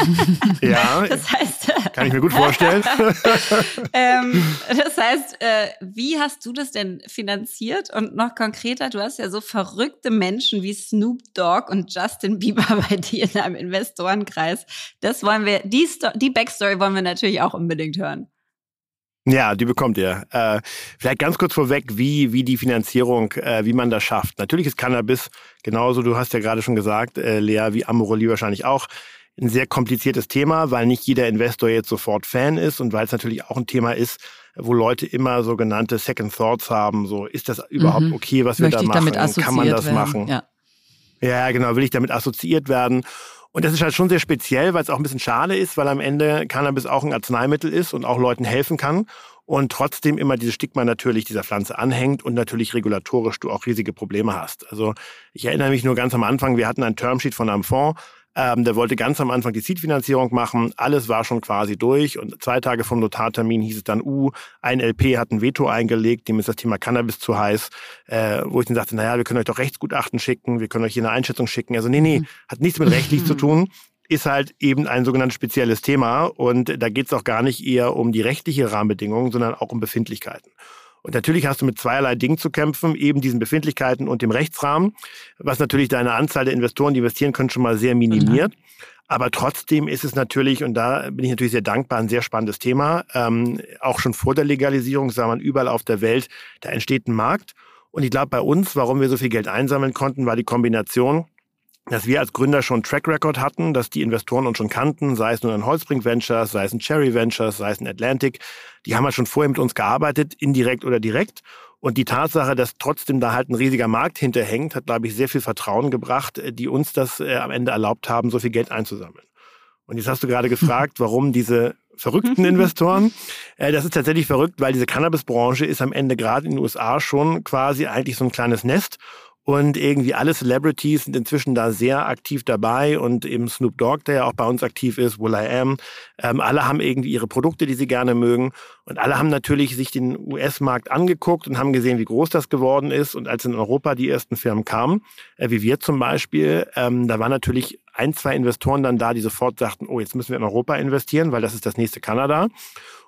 (laughs) ja, das heißt, kann ich mir gut vorstellen. (laughs) ähm, das heißt, äh, wie hast du das denn finanziert? Und noch konkreter, du hast ja so verrückte Menschen wie Snoop Dogg und Justin Bieber (laughs) bei dir in einem Investorenkreis. Das wollen wir, die, Sto die Backstory wollen wir natürlich auch unbedingt hören. Ja, die bekommt ihr. Äh, vielleicht ganz kurz vorweg, wie, wie die Finanzierung, äh, wie man das schafft. Natürlich ist Cannabis genauso, du hast ja gerade schon gesagt, äh, Lea, wie Amorelie wahrscheinlich auch, ein sehr kompliziertes Thema, weil nicht jeder Investor jetzt sofort Fan ist und weil es natürlich auch ein Thema ist, wo Leute immer sogenannte Second Thoughts haben. So, ist das überhaupt mhm. okay, was Möchte wir da machen? Kann man das werden? machen? Ja. ja, genau, will ich damit assoziiert werden? Und das ist halt schon sehr speziell, weil es auch ein bisschen schade ist, weil am Ende Cannabis auch ein Arzneimittel ist und auch Leuten helfen kann. Und trotzdem immer dieses Stigma natürlich dieser Pflanze anhängt und natürlich regulatorisch du auch riesige Probleme hast. Also ich erinnere mich nur ganz am Anfang, wir hatten ein Termsheet von einem Fonds, ähm, der wollte ganz am Anfang die Seed-Finanzierung machen. Alles war schon quasi durch. Und zwei Tage vom Notartermin hieß es dann, uh, ein LP hat ein Veto eingelegt, dem ist das Thema Cannabis zu heiß. Äh, wo ich dann sagte, naja, wir können euch doch Rechtsgutachten schicken, wir können euch hier eine Einschätzung schicken. Also nee, nee, mhm. hat nichts mit rechtlich zu (laughs) tun ist halt eben ein sogenanntes spezielles Thema und da geht es auch gar nicht eher um die rechtliche Rahmenbedingungen, sondern auch um Befindlichkeiten. Und natürlich hast du mit zweierlei Dingen zu kämpfen, eben diesen Befindlichkeiten und dem Rechtsrahmen, was natürlich deine Anzahl der Investoren, die investieren können, schon mal sehr minimiert. Mhm. Aber trotzdem ist es natürlich, und da bin ich natürlich sehr dankbar, ein sehr spannendes Thema. Ähm, auch schon vor der Legalisierung sah man überall auf der Welt, da entsteht ein Markt. Und ich glaube, bei uns, warum wir so viel Geld einsammeln konnten, war die Kombination dass wir als Gründer schon Track Record hatten, dass die Investoren uns schon kannten, sei es nun ein Holzbrink Ventures, sei es ein Cherry Ventures, sei es ein Atlantic. Die haben halt schon vorher mit uns gearbeitet, indirekt oder direkt. Und die Tatsache, dass trotzdem da halt ein riesiger Markt hinterhängt, hat, glaube ich, sehr viel Vertrauen gebracht, äh, die uns das äh, am Ende erlaubt haben, so viel Geld einzusammeln. Und jetzt hast du gerade gefragt, (laughs) warum diese verrückten (laughs) Investoren. Äh, das ist tatsächlich verrückt, weil diese Cannabis-Branche ist am Ende gerade in den USA schon quasi eigentlich so ein kleines Nest. Und irgendwie alle Celebrities sind inzwischen da sehr aktiv dabei und eben Snoop Dogg, der ja auch bei uns aktiv ist, Will I Am. Ähm, alle haben irgendwie ihre Produkte, die sie gerne mögen. Und alle haben natürlich sich den US-Markt angeguckt und haben gesehen, wie groß das geworden ist. Und als in Europa die ersten Firmen kamen, äh, wie wir zum Beispiel, ähm, da waren natürlich ein, zwei Investoren dann da, die sofort sagten, oh, jetzt müssen wir in Europa investieren, weil das ist das nächste Kanada.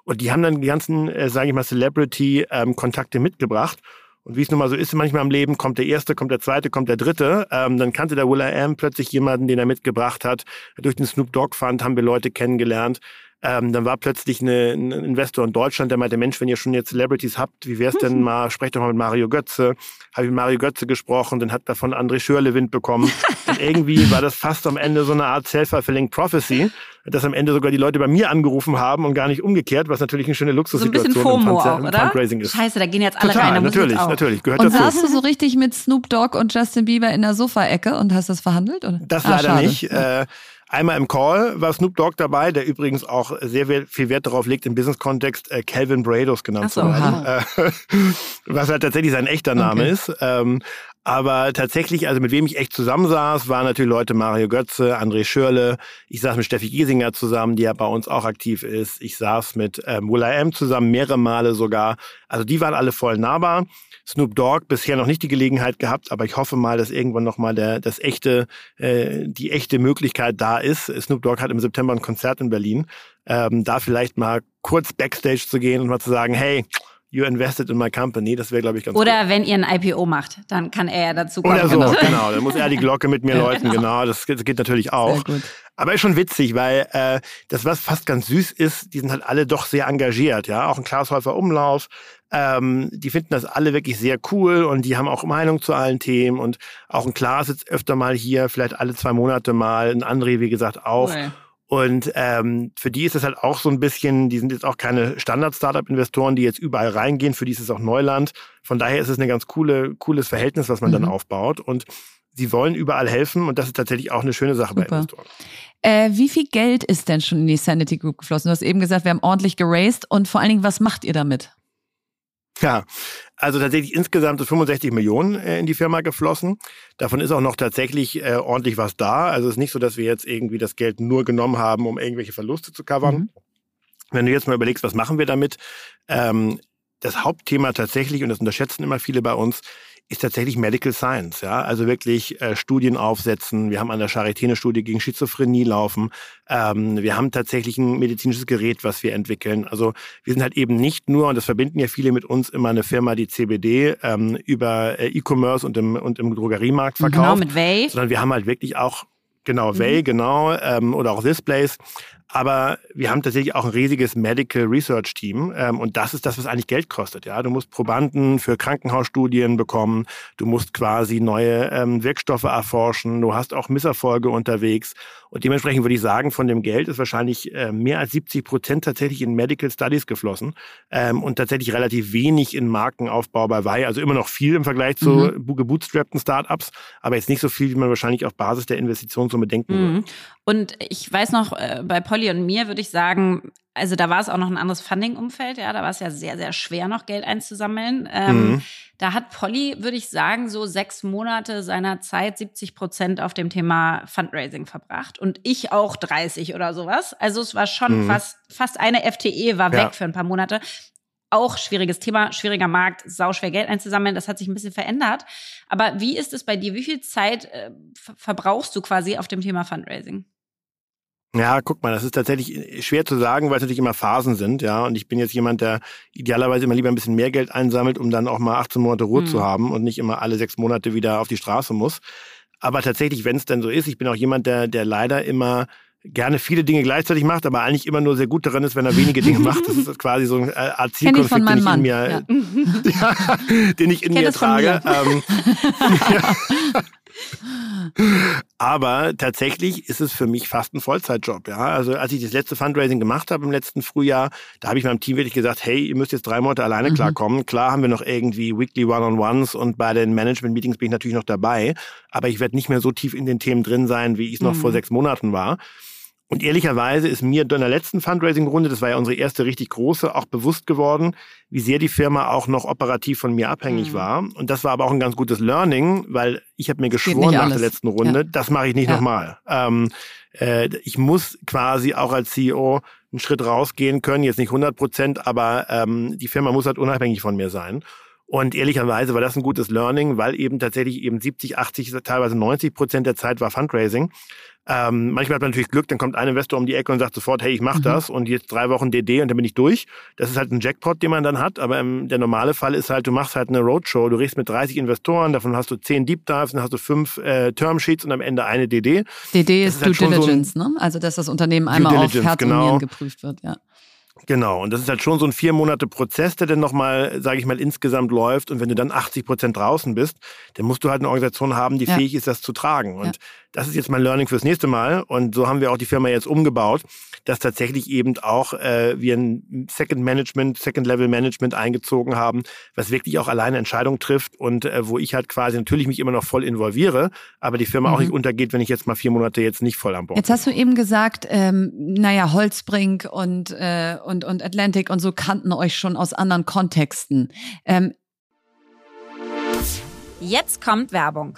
Und die haben dann die ganzen, äh, sage ich mal, Celebrity-Kontakte ähm, mitgebracht. Und wie es nun mal so ist, manchmal im Leben kommt der Erste, kommt der Zweite, kommt der Dritte. Ähm, dann kannte der Will I Am plötzlich jemanden, den er mitgebracht hat. Durch den Snoop Dogg Fund haben wir Leute kennengelernt. Ähm, dann war plötzlich eine, ein Investor in Deutschland, der meinte, Mensch, wenn ihr schon jetzt Celebrities habt, wie wär's denn mal, sprecht doch mal mit Mario Götze. Habe ich mit Mario Götze gesprochen, dann hat davon André Schürle Wind bekommen. (laughs) Und irgendwie war das fast am Ende so eine Art self-fulfilling prophecy, dass am Ende sogar die Leute bei mir angerufen haben und gar nicht umgekehrt, was natürlich eine schöne Luxussituation so ein bisschen FOMO auch, oder? Fundraising ist. Scheiße, da gehen jetzt alle Total, rein. natürlich, natürlich, gehört und dazu. saßt du so richtig mit Snoop Dogg und Justin Bieber in der Sofaecke und hast das verhandelt? Oder? Das ah, leider schade. nicht. Äh, Einmal im Call war Snoop Dogg dabei, der übrigens auch sehr viel Wert darauf legt, im Business-Kontext äh, Calvin Brados genannt so, zu werden. Äh, (laughs) was halt tatsächlich sein echter Name okay. ist. Ähm, aber tatsächlich, also mit wem ich echt zusammensaß, waren natürlich Leute Mario Götze, André Schürle. Ich saß mit Steffi Giesinger zusammen, die ja bei uns auch aktiv ist. Ich saß mit ähm, Will M zusammen, mehrere Male sogar. Also die waren alle voll nahbar. Snoop Dogg bisher noch nicht die Gelegenheit gehabt, aber ich hoffe mal, dass irgendwann nochmal der, das echte, äh, die echte Möglichkeit da ist. Snoop Dogg hat im September ein Konzert in Berlin. Ähm, da vielleicht mal kurz Backstage zu gehen und mal zu sagen, hey, you invested in my company, das wäre, glaube ich, ganz Oder cool. wenn ihr ein IPO macht, dann kann er ja dazu kommen. Oder so, genau. (laughs) genau. Dann muss er die Glocke mit mir läuten, genau. Das, das geht natürlich auch. Aber ist schon witzig, weil äh, das, was fast ganz süß ist, die sind halt alle doch sehr engagiert, ja. Auch ein Klaas Häufer Umlauf, ähm, die finden das alle wirklich sehr cool und die haben auch Meinung zu allen Themen und auch ein Klaas sitzt öfter mal hier, vielleicht alle zwei Monate mal, ein André, wie gesagt, auch. Cool. Und ähm, für die ist es halt auch so ein bisschen, die sind jetzt auch keine Standard-Startup-Investoren, die jetzt überall reingehen. Für die ist es auch Neuland. Von daher ist es ein ganz coole, cooles Verhältnis, was man mhm. dann aufbaut. Und sie wollen überall helfen und das ist tatsächlich auch eine schöne Sache Super. bei Investoren. Äh, wie viel Geld ist denn schon in die Sanity Group geflossen? Du hast eben gesagt, wir haben ordentlich geraced und vor allen Dingen, was macht ihr damit? Ja, also tatsächlich insgesamt ist 65 Millionen äh, in die Firma geflossen. Davon ist auch noch tatsächlich äh, ordentlich was da. Also es ist nicht so, dass wir jetzt irgendwie das Geld nur genommen haben, um irgendwelche Verluste zu covern. Mhm. Wenn du jetzt mal überlegst, was machen wir damit? Ähm, das Hauptthema tatsächlich, und das unterschätzen immer viele bei uns, ist tatsächlich Medical Science, ja, also wirklich äh, Studien aufsetzen. Wir haben an der Charité eine Studie gegen Schizophrenie laufen. Ähm, wir haben tatsächlich ein medizinisches Gerät, was wir entwickeln. Also wir sind halt eben nicht nur, und das verbinden ja viele mit uns, immer eine Firma, die CBD ähm, über äh, E-Commerce und im, und im Drogeriemarkt genau, verkauft. Genau, mit Way. Sondern wir haben halt wirklich auch Genau, mhm. Way, genau, ähm, oder auch Displays. Aber wir haben tatsächlich auch ein riesiges Medical Research Team ähm, und das ist das, was eigentlich Geld kostet. Ja, du musst Probanden für Krankenhausstudien bekommen, du musst quasi neue ähm, Wirkstoffe erforschen, du hast auch Misserfolge unterwegs und dementsprechend würde ich sagen, von dem Geld ist wahrscheinlich äh, mehr als 70 Prozent tatsächlich in Medical Studies geflossen ähm, und tatsächlich relativ wenig in Markenaufbau bei Wei. Also immer noch viel im Vergleich zu mhm. gebootstrappten Startups, aber jetzt nicht so viel, wie man wahrscheinlich auf Basis der Investitionssumme denken mhm. würde. Und ich weiß noch, äh, bei Polly und mir würde ich sagen, also da war es auch noch ein anderes Funding-Umfeld, ja, da war es ja sehr, sehr schwer, noch Geld einzusammeln. Ähm, mhm. Da hat Polly, würde ich sagen, so sechs Monate seiner Zeit 70 Prozent auf dem Thema Fundraising verbracht und ich auch 30 oder sowas. Also es war schon mhm. fast, fast eine FTE war ja. weg für ein paar Monate. Auch schwieriges Thema, schwieriger Markt, sau schwer Geld einzusammeln. Das hat sich ein bisschen verändert. Aber wie ist es bei dir? Wie viel Zeit äh, verbrauchst du quasi auf dem Thema Fundraising? Ja, guck mal, das ist tatsächlich äh, schwer zu sagen, weil es natürlich immer Phasen sind, ja. Und ich bin jetzt jemand, der idealerweise immer lieber ein bisschen mehr Geld einsammelt, um dann auch mal 18 Monate Ruhe mhm. zu haben und nicht immer alle sechs Monate wieder auf die Straße muss. Aber tatsächlich, wenn es denn so ist, ich bin auch jemand, der, der leider immer gerne viele Dinge gleichzeitig macht, aber eigentlich immer nur sehr gut darin ist, wenn er wenige Dinge macht. Das ist (laughs) quasi so ein äh, Art Zielkonflikt, den ich in mir, ja. (laughs) ja, den ich in Kenn mir trage. Ähm, (laughs) ja. Aber tatsächlich ist es für mich fast ein Vollzeitjob. Ja? Also als ich das letzte Fundraising gemacht habe im letzten Frühjahr, da habe ich meinem Team wirklich gesagt, hey, ihr müsst jetzt drei Monate alleine mhm. klarkommen. Klar haben wir noch irgendwie Weekly One-on-Ones und bei den Management-Meetings bin ich natürlich noch dabei. Aber ich werde nicht mehr so tief in den Themen drin sein, wie ich es noch mhm. vor sechs Monaten war. Und ehrlicherweise ist mir in der letzten Fundraising-Runde, das war ja unsere erste richtig große, auch bewusst geworden, wie sehr die Firma auch noch operativ von mir abhängig mhm. war. Und das war aber auch ein ganz gutes Learning, weil ich habe mir geschworen nach der letzten Runde, ja. das mache ich nicht ja. nochmal. Ähm, äh, ich muss quasi auch als CEO einen Schritt rausgehen können, jetzt nicht 100 Prozent, aber ähm, die Firma muss halt unabhängig von mir sein. Und ehrlicherweise war das ein gutes Learning, weil eben tatsächlich eben 70, 80, teilweise 90 Prozent der Zeit war Fundraising. Ähm, manchmal hat man natürlich Glück, dann kommt ein Investor um die Ecke und sagt sofort, hey, ich mache mhm. das und jetzt drei Wochen DD und dann bin ich durch. Das ist halt ein Jackpot, den man dann hat, aber ähm, der normale Fall ist halt, du machst halt eine Roadshow, du redest mit 30 Investoren, davon hast du 10 Deep Dives, dann hast du fünf äh, Termsheets und am Ende eine DD. DD ist, ist halt Due Diligence, so ein, ne? Also dass das Unternehmen einmal auf Herz genau. und Nieren geprüft wird, ja. Genau, und das ist halt schon so ein vier Monate Prozess, der dann nochmal, sage ich mal, insgesamt läuft. Und wenn du dann 80 Prozent draußen bist, dann musst du halt eine Organisation haben, die ja. fähig ist, das zu tragen. Und ja. Das ist jetzt mein Learning fürs nächste Mal. Und so haben wir auch die Firma jetzt umgebaut, dass tatsächlich eben auch äh, wir ein Second Management, Second Level Management eingezogen haben, was wirklich auch alleine Entscheidungen trifft und äh, wo ich halt quasi natürlich mich immer noch voll involviere, aber die Firma mhm. auch nicht untergeht, wenn ich jetzt mal vier Monate jetzt nicht voll an Bord bin. Jetzt hast du eben gesagt, ähm, naja, Holzbrink und, äh, und, und Atlantic und so kannten euch schon aus anderen Kontexten. Ähm, Jetzt kommt Werbung.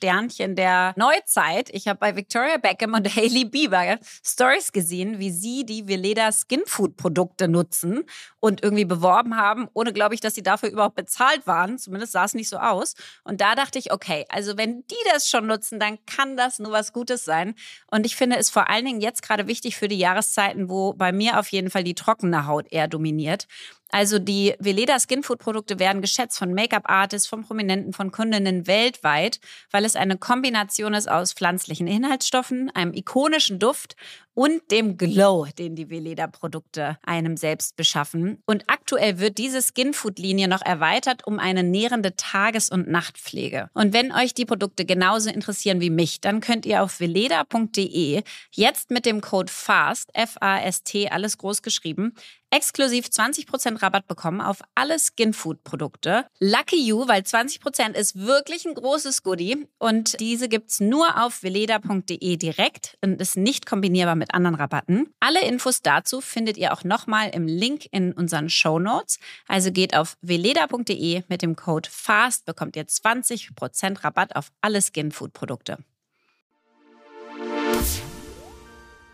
Sternchen der Neuzeit. Ich habe bei Victoria Beckham und (laughs) Hailey Bieber Stories gesehen, wie sie die Veleda Skinfood Produkte nutzen und irgendwie beworben haben, ohne glaube ich, dass sie dafür überhaupt bezahlt waren. Zumindest sah es nicht so aus. Und da dachte ich, okay, also wenn die das schon nutzen, dann kann das nur was Gutes sein. Und ich finde es vor allen Dingen jetzt gerade wichtig für die Jahreszeiten, wo bei mir auf jeden Fall die trockene Haut eher dominiert. Also die Veleda Skinfood Produkte werden geschätzt von Make-up-Artists, von Prominenten, von Kundinnen weltweit, weil es eine Kombination ist aus pflanzlichen Inhaltsstoffen, einem ikonischen Duft und dem Glow, den die Veleda Produkte einem selbst beschaffen. Und aktuell wird diese Skinfood-Linie noch erweitert um eine nährende Tages- und Nachtpflege. Und wenn euch die Produkte genauso interessieren wie mich, dann könnt ihr auf veleda.de jetzt mit dem Code FAST, F-A-S-T, alles groß geschrieben, exklusiv 20% Rabatt bekommen auf alle Skinfood-Produkte. Lucky you, weil 20% ist wirklich ein großes Goodie und diese gibt's nur auf veleda.de direkt und ist nicht kombinierbar mit anderen Rabatten. Alle Infos dazu findet ihr auch nochmal im Link in unseren Show Notes. Also geht auf veleda.de mit dem Code FAST bekommt ihr 20% Rabatt auf alle Skinfood-Produkte.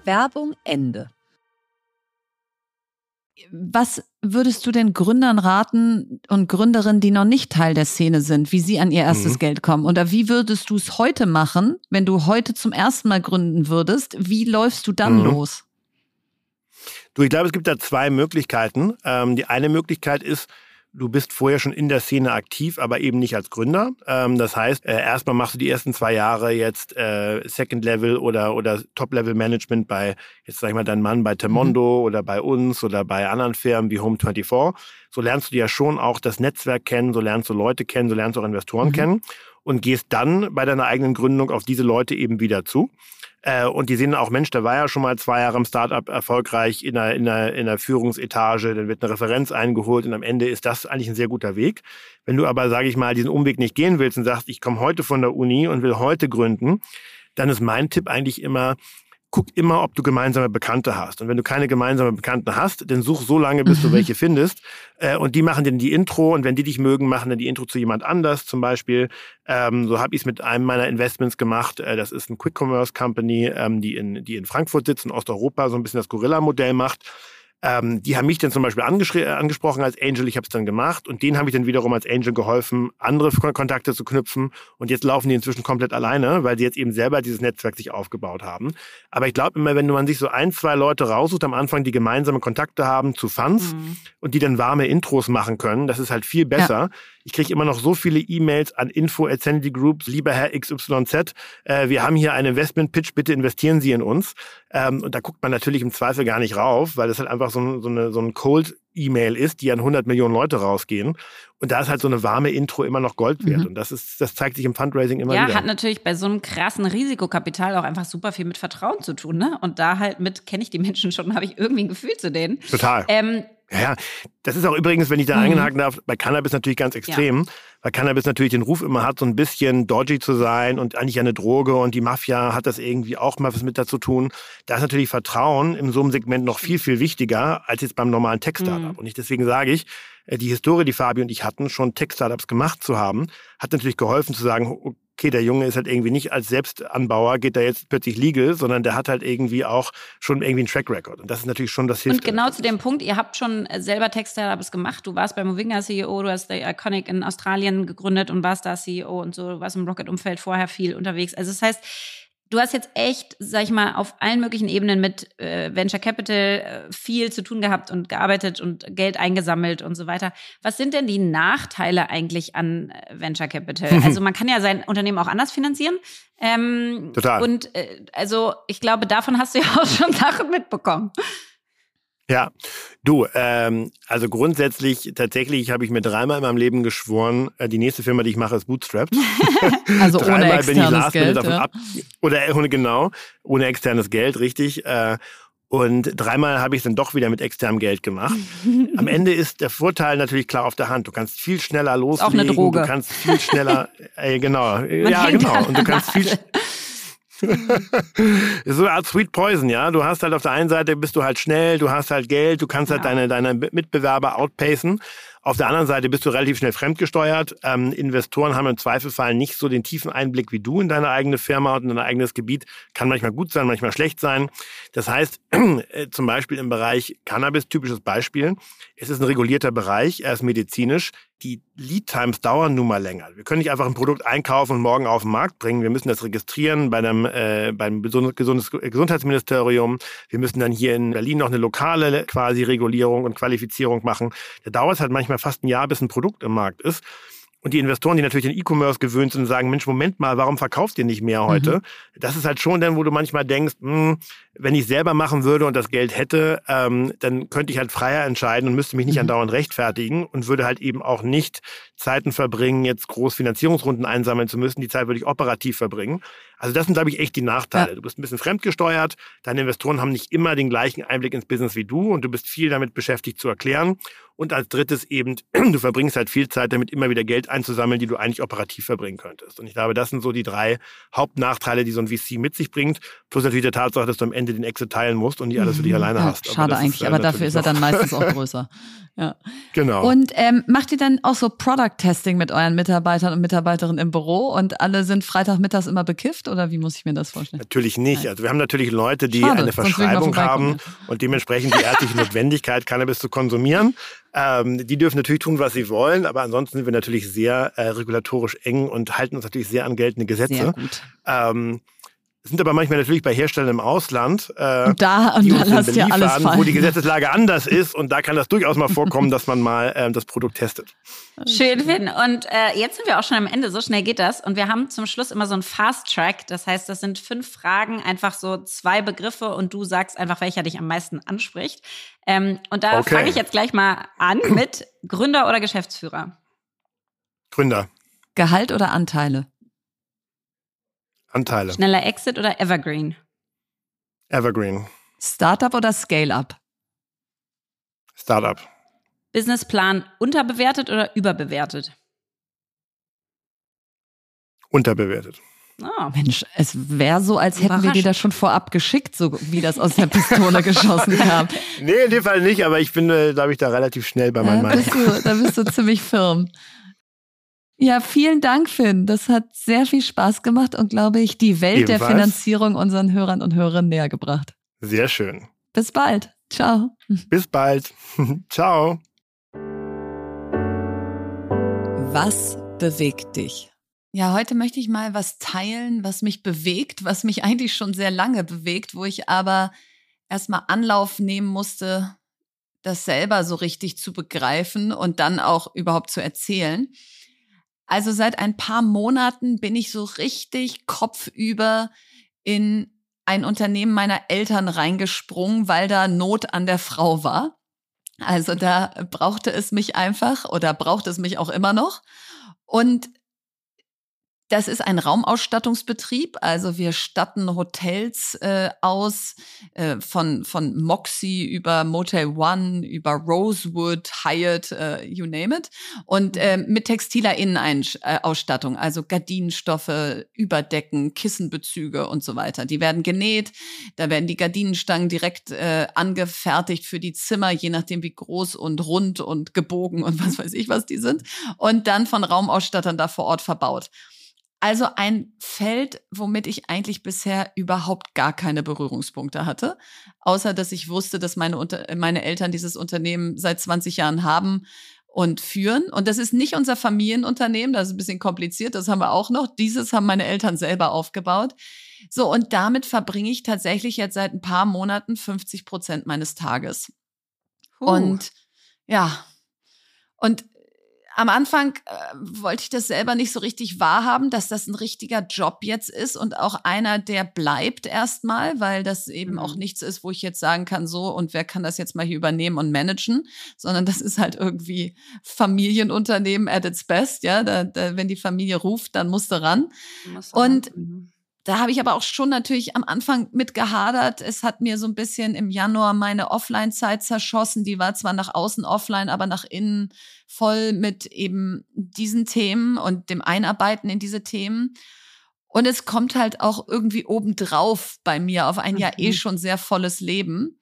Werbung Ende. Was würdest du den Gründern raten und Gründerinnen, die noch nicht Teil der Szene sind, wie sie an ihr erstes mhm. Geld kommen? Oder wie würdest du es heute machen, wenn du heute zum ersten Mal gründen würdest? Wie läufst du dann mhm. los? Du, ich glaube, es gibt da zwei Möglichkeiten. Ähm, die eine Möglichkeit ist, Du bist vorher schon in der Szene aktiv, aber eben nicht als Gründer. Ähm, das heißt, äh, erstmal machst du die ersten zwei Jahre jetzt äh, Second Level oder, oder Top Level Management bei, jetzt sag ich mal, dein Mann bei Temondo mhm. oder bei uns oder bei anderen Firmen wie Home24. So lernst du ja schon auch das Netzwerk kennen, so lernst du Leute kennen, so lernst du auch Investoren mhm. kennen und gehst dann bei deiner eigenen Gründung auf diese Leute eben wieder zu. Äh, und die sehen auch, Mensch, der war ja schon mal zwei Jahre im Startup erfolgreich in der, in, der, in der Führungsetage, dann wird eine Referenz eingeholt und am Ende ist das eigentlich ein sehr guter Weg. Wenn du aber, sage ich mal, diesen Umweg nicht gehen willst und sagst, ich komme heute von der Uni und will heute gründen, dann ist mein Tipp eigentlich immer, guck immer, ob du gemeinsame Bekannte hast. Und wenn du keine gemeinsame Bekannten hast, dann such so lange, bis du mhm. welche findest. Äh, und die machen dann die Intro. Und wenn die dich mögen, machen dann die Intro zu jemand anders zum Beispiel. Ähm, so habe ich es mit einem meiner Investments gemacht. Äh, das ist ein Quick Commerce Company, ähm, die, in, die in Frankfurt sitzt, in Osteuropa, so ein bisschen das Gorilla-Modell macht. Ähm, die haben mich dann zum Beispiel angesprochen als Angel, ich habe es dann gemacht und denen habe ich dann wiederum als Angel geholfen, andere Kontakte zu knüpfen und jetzt laufen die inzwischen komplett alleine, weil sie jetzt eben selber dieses Netzwerk sich aufgebaut haben. Aber ich glaube immer, wenn man sich so ein, zwei Leute raussucht am Anfang, die gemeinsame Kontakte haben zu Fans mhm. und die dann warme Intros machen können, das ist halt viel besser. Ja ich kriege immer noch so viele E-Mails an info at Sanity Groups, lieber Herr XYZ, äh, wir haben hier einen Investment-Pitch, bitte investieren Sie in uns. Ähm, und da guckt man natürlich im Zweifel gar nicht rauf, weil das halt einfach so, ein, so, eine, so ein Cold E-Mail ist, die an 100 Millionen Leute rausgehen. Und da ist halt so eine warme Intro immer noch Gold wert. Mhm. Und das ist, das zeigt sich im Fundraising immer ja, wieder. Ja, hat natürlich bei so einem krassen Risikokapital auch einfach super viel mit Vertrauen zu tun, ne? Und da halt mit, kenne ich die Menschen schon, (laughs) habe ich irgendwie ein Gefühl zu denen. Total. Ähm, ja, ja, das ist auch übrigens, wenn ich da mhm. einhaken darf, bei Cannabis natürlich ganz extrem, ja. Weil Cannabis natürlich den Ruf immer hat, so ein bisschen dodgy zu sein und eigentlich eine Droge und die Mafia hat das irgendwie auch mal was mit dazu tun. Da ist natürlich Vertrauen in so einem Segment noch viel, viel wichtiger als jetzt beim normalen Tech-Startup. Mhm. Und ich, deswegen sage ich, äh, die Historie, die Fabi und ich hatten, schon Tech-Startups gemacht zu haben, hat natürlich geholfen zu sagen, okay, der Junge ist halt irgendwie nicht als Selbstanbauer, geht da jetzt plötzlich legal, sondern der hat halt irgendwie auch schon irgendwie einen Track Record. Und das ist natürlich schon das hilft. Und genau zu dem Punkt, ihr habt schon selber Tech-Startups gemacht. Du warst bei Movinga CEO, du hast The Iconic in Australien gegründet und warst da CEO und so, warst im Rocket-Umfeld vorher viel unterwegs. Also das heißt, Du hast jetzt echt, sag ich mal, auf allen möglichen Ebenen mit äh, Venture Capital äh, viel zu tun gehabt und gearbeitet und Geld eingesammelt und so weiter. Was sind denn die Nachteile eigentlich an äh, Venture Capital? (laughs) also man kann ja sein Unternehmen auch anders finanzieren. Ähm, Total. Und äh, also ich glaube, davon hast du ja auch schon Sachen mitbekommen. Ja, du, ähm, also grundsätzlich, tatsächlich habe ich mir dreimal in meinem Leben geschworen, äh, die nächste Firma, die ich mache, ist Bootstrapped. (laughs) also ohne externes Geld. Ja. Ab, oder ohne genau, ohne externes Geld, richtig. Äh, und dreimal habe ich es dann doch wieder mit externem Geld gemacht. (laughs) Am Ende ist der Vorteil natürlich klar auf der Hand. Du kannst viel schneller loslegen. Auch eine Droge. Du kannst viel schneller, (laughs) ey, genau. Man ja, genau. Und du kannst viel, so eine Art Sweet Poison, ja. Du hast halt auf der einen Seite bist du halt schnell, du hast halt Geld, du kannst halt ja. deine, deine Mitbewerber outpacen. Auf der anderen Seite bist du relativ schnell fremdgesteuert. Ähm, Investoren haben im Zweifelfall nicht so den tiefen Einblick wie du in deine eigene Firma und in dein eigenes Gebiet. Kann manchmal gut sein, manchmal schlecht sein. Das heißt, (clears throat) äh, zum Beispiel im Bereich Cannabis, typisches Beispiel, es ist ein regulierter Bereich, er ist medizinisch. Die Lead Times dauern nun mal länger. Wir können nicht einfach ein Produkt einkaufen und morgen auf den Markt bringen. Wir müssen das registrieren bei einem, äh, beim Gesundheitsministerium. Wir müssen dann hier in Berlin noch eine lokale quasi Regulierung und Qualifizierung machen. Da dauert es halt manchmal fast ein Jahr, bis ein Produkt im Markt ist. Und die Investoren, die natürlich in E-Commerce gewöhnt sind, sagen, Mensch, Moment mal, warum verkauft ihr nicht mehr heute? Mhm. Das ist halt schon dann, wo du manchmal denkst, mh, hm, wenn ich selber machen würde und das Geld hätte, ähm, dann könnte ich halt freier entscheiden und müsste mich nicht mhm. andauernd rechtfertigen und würde halt eben auch nicht Zeiten verbringen, jetzt groß Finanzierungsrunden einsammeln zu müssen. Die Zeit würde ich operativ verbringen. Also das sind, glaube ich, echt die Nachteile. Ja. Du bist ein bisschen fremdgesteuert, deine Investoren haben nicht immer den gleichen Einblick ins Business wie du und du bist viel damit beschäftigt zu erklären. Und als drittes eben, (clears throat) du verbringst halt viel Zeit damit, immer wieder Geld einzusammeln, die du eigentlich operativ verbringen könntest. Und ich glaube, das sind so die drei Hauptnachteile, die so ein VC mit sich bringt. Plus natürlich der Tatsache, dass du am Ende den Exit teilen musst und nicht alles für dich mhm. alleine ja, hast. Schade eigentlich, ist, äh, aber dafür ist er dann meistens auch (laughs) größer. Ja. Genau. Und ähm, macht ihr dann auch so Product Testing mit euren Mitarbeitern und Mitarbeiterinnen im Büro und alle sind Freitagmittags immer bekifft oder wie muss ich mir das vorstellen? Natürlich nicht. Nein. Also wir haben natürlich Leute, die Schade, eine Verschreibung haben und dementsprechend die ärztliche (laughs) Notwendigkeit, Cannabis zu konsumieren. Ähm, die dürfen natürlich tun, was sie wollen, aber ansonsten sind wir natürlich sehr äh, regulatorisch eng und halten uns natürlich sehr an geltende Gesetze. Sehr gut. Ähm, sind aber manchmal natürlich bei Herstellern im Ausland, äh, und da, und da lasst ihr alles fallen. wo die Gesetzeslage anders ist und da kann das durchaus mal vorkommen, dass man mal äh, das Produkt testet. Schön, Finn. Und äh, jetzt sind wir auch schon am Ende, so schnell geht das. Und wir haben zum Schluss immer so einen Fast Track. Das heißt, das sind fünf Fragen, einfach so zwei Begriffe und du sagst einfach, welcher dich am meisten anspricht. Ähm, und da okay. fange ich jetzt gleich mal an mit Gründer oder Geschäftsführer. Gründer. Gehalt oder Anteile? Anteile. Schneller Exit oder Evergreen? Evergreen. Startup oder Scale-up? Startup. Businessplan unterbewertet oder überbewertet? Unterbewertet. Oh. Mensch, es wäre so, als hätten wir dir das schon vorab geschickt, so wie das aus der Pistole (laughs) geschossen kam. Nee, in dem Fall nicht, aber ich bin, äh, glaube ich, da relativ schnell bei meinem ja, Mann. da bist du ziemlich firm. Ja, vielen Dank, Finn. Das hat sehr viel Spaß gemacht und, glaube ich, die Welt Ebenfalls. der Finanzierung unseren Hörern und Hörerinnen näher gebracht. Sehr schön. Bis bald. Ciao. (laughs) Bis bald. (laughs) Ciao. Was bewegt dich? Ja, heute möchte ich mal was teilen, was mich bewegt, was mich eigentlich schon sehr lange bewegt, wo ich aber erstmal Anlauf nehmen musste, das selber so richtig zu begreifen und dann auch überhaupt zu erzählen. Also seit ein paar Monaten bin ich so richtig kopfüber in ein Unternehmen meiner Eltern reingesprungen, weil da Not an der Frau war. Also da brauchte es mich einfach oder braucht es mich auch immer noch. Und das ist ein Raumausstattungsbetrieb, also wir statten Hotels äh, aus, äh, von, von Moxie über Motel One, über Rosewood, Hyatt, äh, you name it. Und äh, mit textiler Innenausstattung, also Gardinenstoffe, Überdecken, Kissenbezüge und so weiter. Die werden genäht, da werden die Gardinenstangen direkt äh, angefertigt für die Zimmer, je nachdem wie groß und rund und gebogen und was weiß ich, was die sind. Und dann von Raumausstattern da vor Ort verbaut. Also ein Feld, womit ich eigentlich bisher überhaupt gar keine Berührungspunkte hatte, außer dass ich wusste, dass meine, Unter meine Eltern dieses Unternehmen seit 20 Jahren haben und führen. Und das ist nicht unser Familienunternehmen, das ist ein bisschen kompliziert, das haben wir auch noch. Dieses haben meine Eltern selber aufgebaut. So, und damit verbringe ich tatsächlich jetzt seit ein paar Monaten 50 Prozent meines Tages. Huh. Und ja, und am Anfang äh, wollte ich das selber nicht so richtig wahrhaben, dass das ein richtiger Job jetzt ist und auch einer, der bleibt erstmal, weil das eben mhm. auch nichts ist, wo ich jetzt sagen kann, so und wer kann das jetzt mal hier übernehmen und managen, sondern das ist halt irgendwie Familienunternehmen at its best, ja, da, da, wenn die Familie ruft, dann musst du ran. Musst du und ran. Mhm. Da habe ich aber auch schon natürlich am Anfang mit gehadert. Es hat mir so ein bisschen im Januar meine Offline-Zeit zerschossen. Die war zwar nach außen offline, aber nach innen voll mit eben diesen Themen und dem Einarbeiten in diese Themen. Und es kommt halt auch irgendwie obendrauf bei mir auf ein mhm. ja eh schon sehr volles Leben.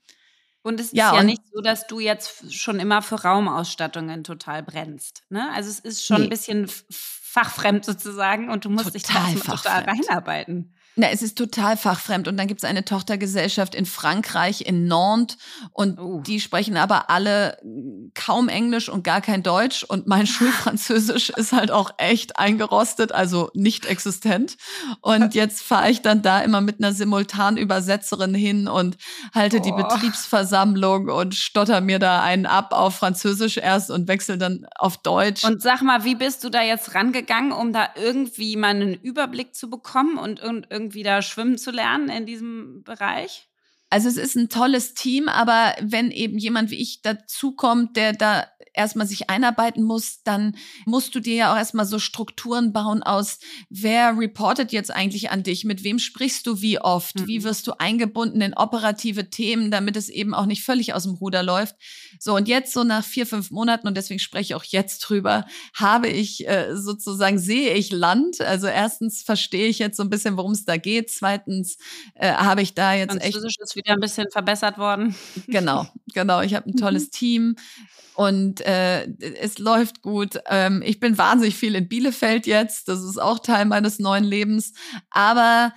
Und es ist ja, ja nicht so, dass du jetzt schon immer für Raumausstattungen total brennst. Ne? Also es ist schon nee. ein bisschen fachfremd sozusagen und du musst total dich da total reinarbeiten. Na, es ist total fachfremd. Und dann gibt es eine Tochtergesellschaft in Frankreich, in Nantes. Und oh. die sprechen aber alle kaum Englisch und gar kein Deutsch. Und mein Schulfranzösisch ist halt auch echt eingerostet, also nicht existent. Und (laughs) jetzt fahre ich dann da immer mit einer Simultanübersetzerin hin und halte oh. die Betriebsversammlung und stotter mir da einen ab auf Französisch erst und wechsle dann auf Deutsch. Und sag mal, wie bist du da jetzt rangegangen, um da irgendwie mal einen Überblick zu bekommen und irgendwie irgendwie da schwimmen zu lernen in diesem Bereich? Also es ist ein tolles Team, aber wenn eben jemand wie ich dazukommt, der da erstmal sich einarbeiten muss, dann musst du dir ja auch erstmal so Strukturen bauen aus, wer reportet jetzt eigentlich an dich, mit wem sprichst du wie oft, mhm. wie wirst du eingebunden in operative Themen, damit es eben auch nicht völlig aus dem Ruder läuft. So, und jetzt so nach vier, fünf Monaten, und deswegen spreche ich auch jetzt drüber, habe ich äh, sozusagen, sehe ich Land. Also erstens verstehe ich jetzt so ein bisschen, worum es da geht. Zweitens äh, habe ich da jetzt echt. Wieder ein bisschen verbessert worden. Genau, genau. Ich habe ein tolles mhm. Team und äh, es läuft gut. Ähm, ich bin wahnsinnig viel in Bielefeld jetzt. Das ist auch Teil meines neuen Lebens. Aber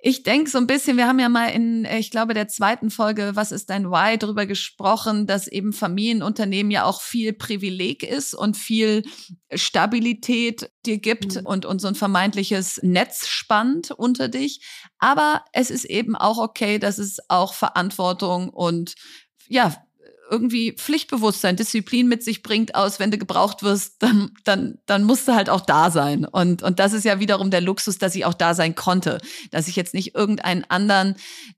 ich denke so ein bisschen, wir haben ja mal in, ich glaube, der zweiten Folge, was ist dein Why, darüber gesprochen, dass eben Familienunternehmen ja auch viel Privileg ist und viel Stabilität dir gibt mhm. und, und so ein vermeintliches Netz spannt unter dich. Aber es ist eben auch okay, dass es auch Verantwortung und ja, irgendwie Pflichtbewusstsein, Disziplin mit sich bringt aus, wenn du gebraucht wirst, dann, dann, dann musst du halt auch da sein. Und, und das ist ja wiederum der Luxus, dass ich auch da sein konnte. Dass ich jetzt nicht irgendeinen anderen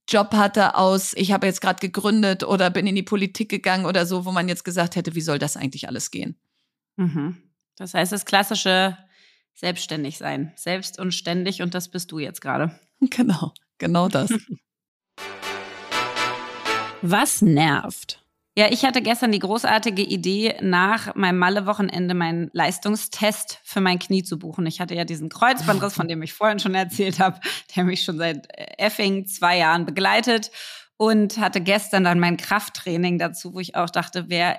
Job hatte aus, ich habe jetzt gerade gegründet oder bin in die Politik gegangen oder so, wo man jetzt gesagt hätte, wie soll das eigentlich alles gehen? Mhm. Das heißt, das klassische selbstständig sein. Selbst und ständig und das bist du jetzt gerade. (laughs) Genau, genau das. (laughs) Was nervt? Ja, ich hatte gestern die großartige Idee, nach meinem Malle-Wochenende meinen Leistungstest für mein Knie zu buchen. Ich hatte ja diesen Kreuzbandriss, von dem ich vorhin schon erzählt habe, der mich schon seit äh, effing zwei Jahren begleitet und hatte gestern dann mein Krafttraining dazu, wo ich auch dachte, wer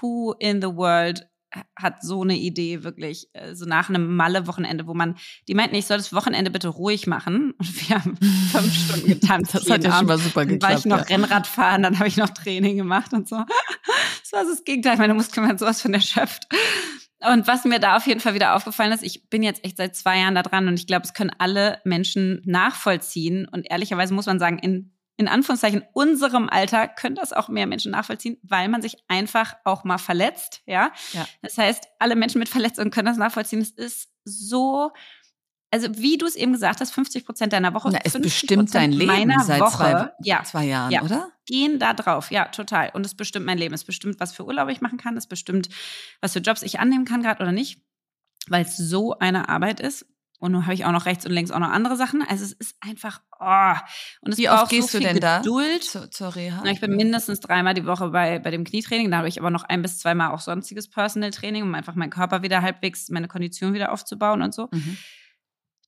who in the world hat so eine Idee wirklich, äh, so nach einem Malle-Wochenende, wo man, die meinten, ich soll das Wochenende bitte ruhig machen. (laughs) Und wir haben fünf Stunden getanzt. (laughs) Das hat ja schon mal super geklappt. Dann war ich noch ja. Rennrad fahren, dann habe ich noch Training gemacht und so. (laughs) Das war das Gegenteil. Meine Muskeln waren sowas von erschöpft. Und was mir da auf jeden Fall wieder aufgefallen ist, ich bin jetzt echt seit zwei Jahren da dran und ich glaube, es können alle Menschen nachvollziehen. Und ehrlicherweise muss man sagen, in in Anführungszeichen unserem Alter können das auch mehr Menschen nachvollziehen, weil man sich einfach auch mal verletzt, ja. ja. Das heißt, alle Menschen mit Verletzungen können das nachvollziehen. Es ist so, also wie du es eben gesagt hast, 50 Prozent deiner Woche. Na, es bestimmt dein Leben seit Woche, zwei, ja, zwei Jahren, ja, oder? Gehen da drauf, ja, total. Und es bestimmt mein Leben. Es bestimmt, was für Urlaub ich machen kann. Es bestimmt, was für Jobs ich annehmen kann gerade oder nicht, weil es so eine Arbeit ist. Und nun habe ich auch noch rechts und links auch noch andere Sachen. Also es ist einfach, oh. Und es Wie oft gehst so du denn Geduld. da zur, zur Reha? Na, ich bin mindestens dreimal die Woche bei, bei dem Knietraining. Da habe ich aber noch ein bis zweimal auch sonstiges Personal Training, um einfach meinen Körper wieder halbwegs, meine Kondition wieder aufzubauen und so. Mhm.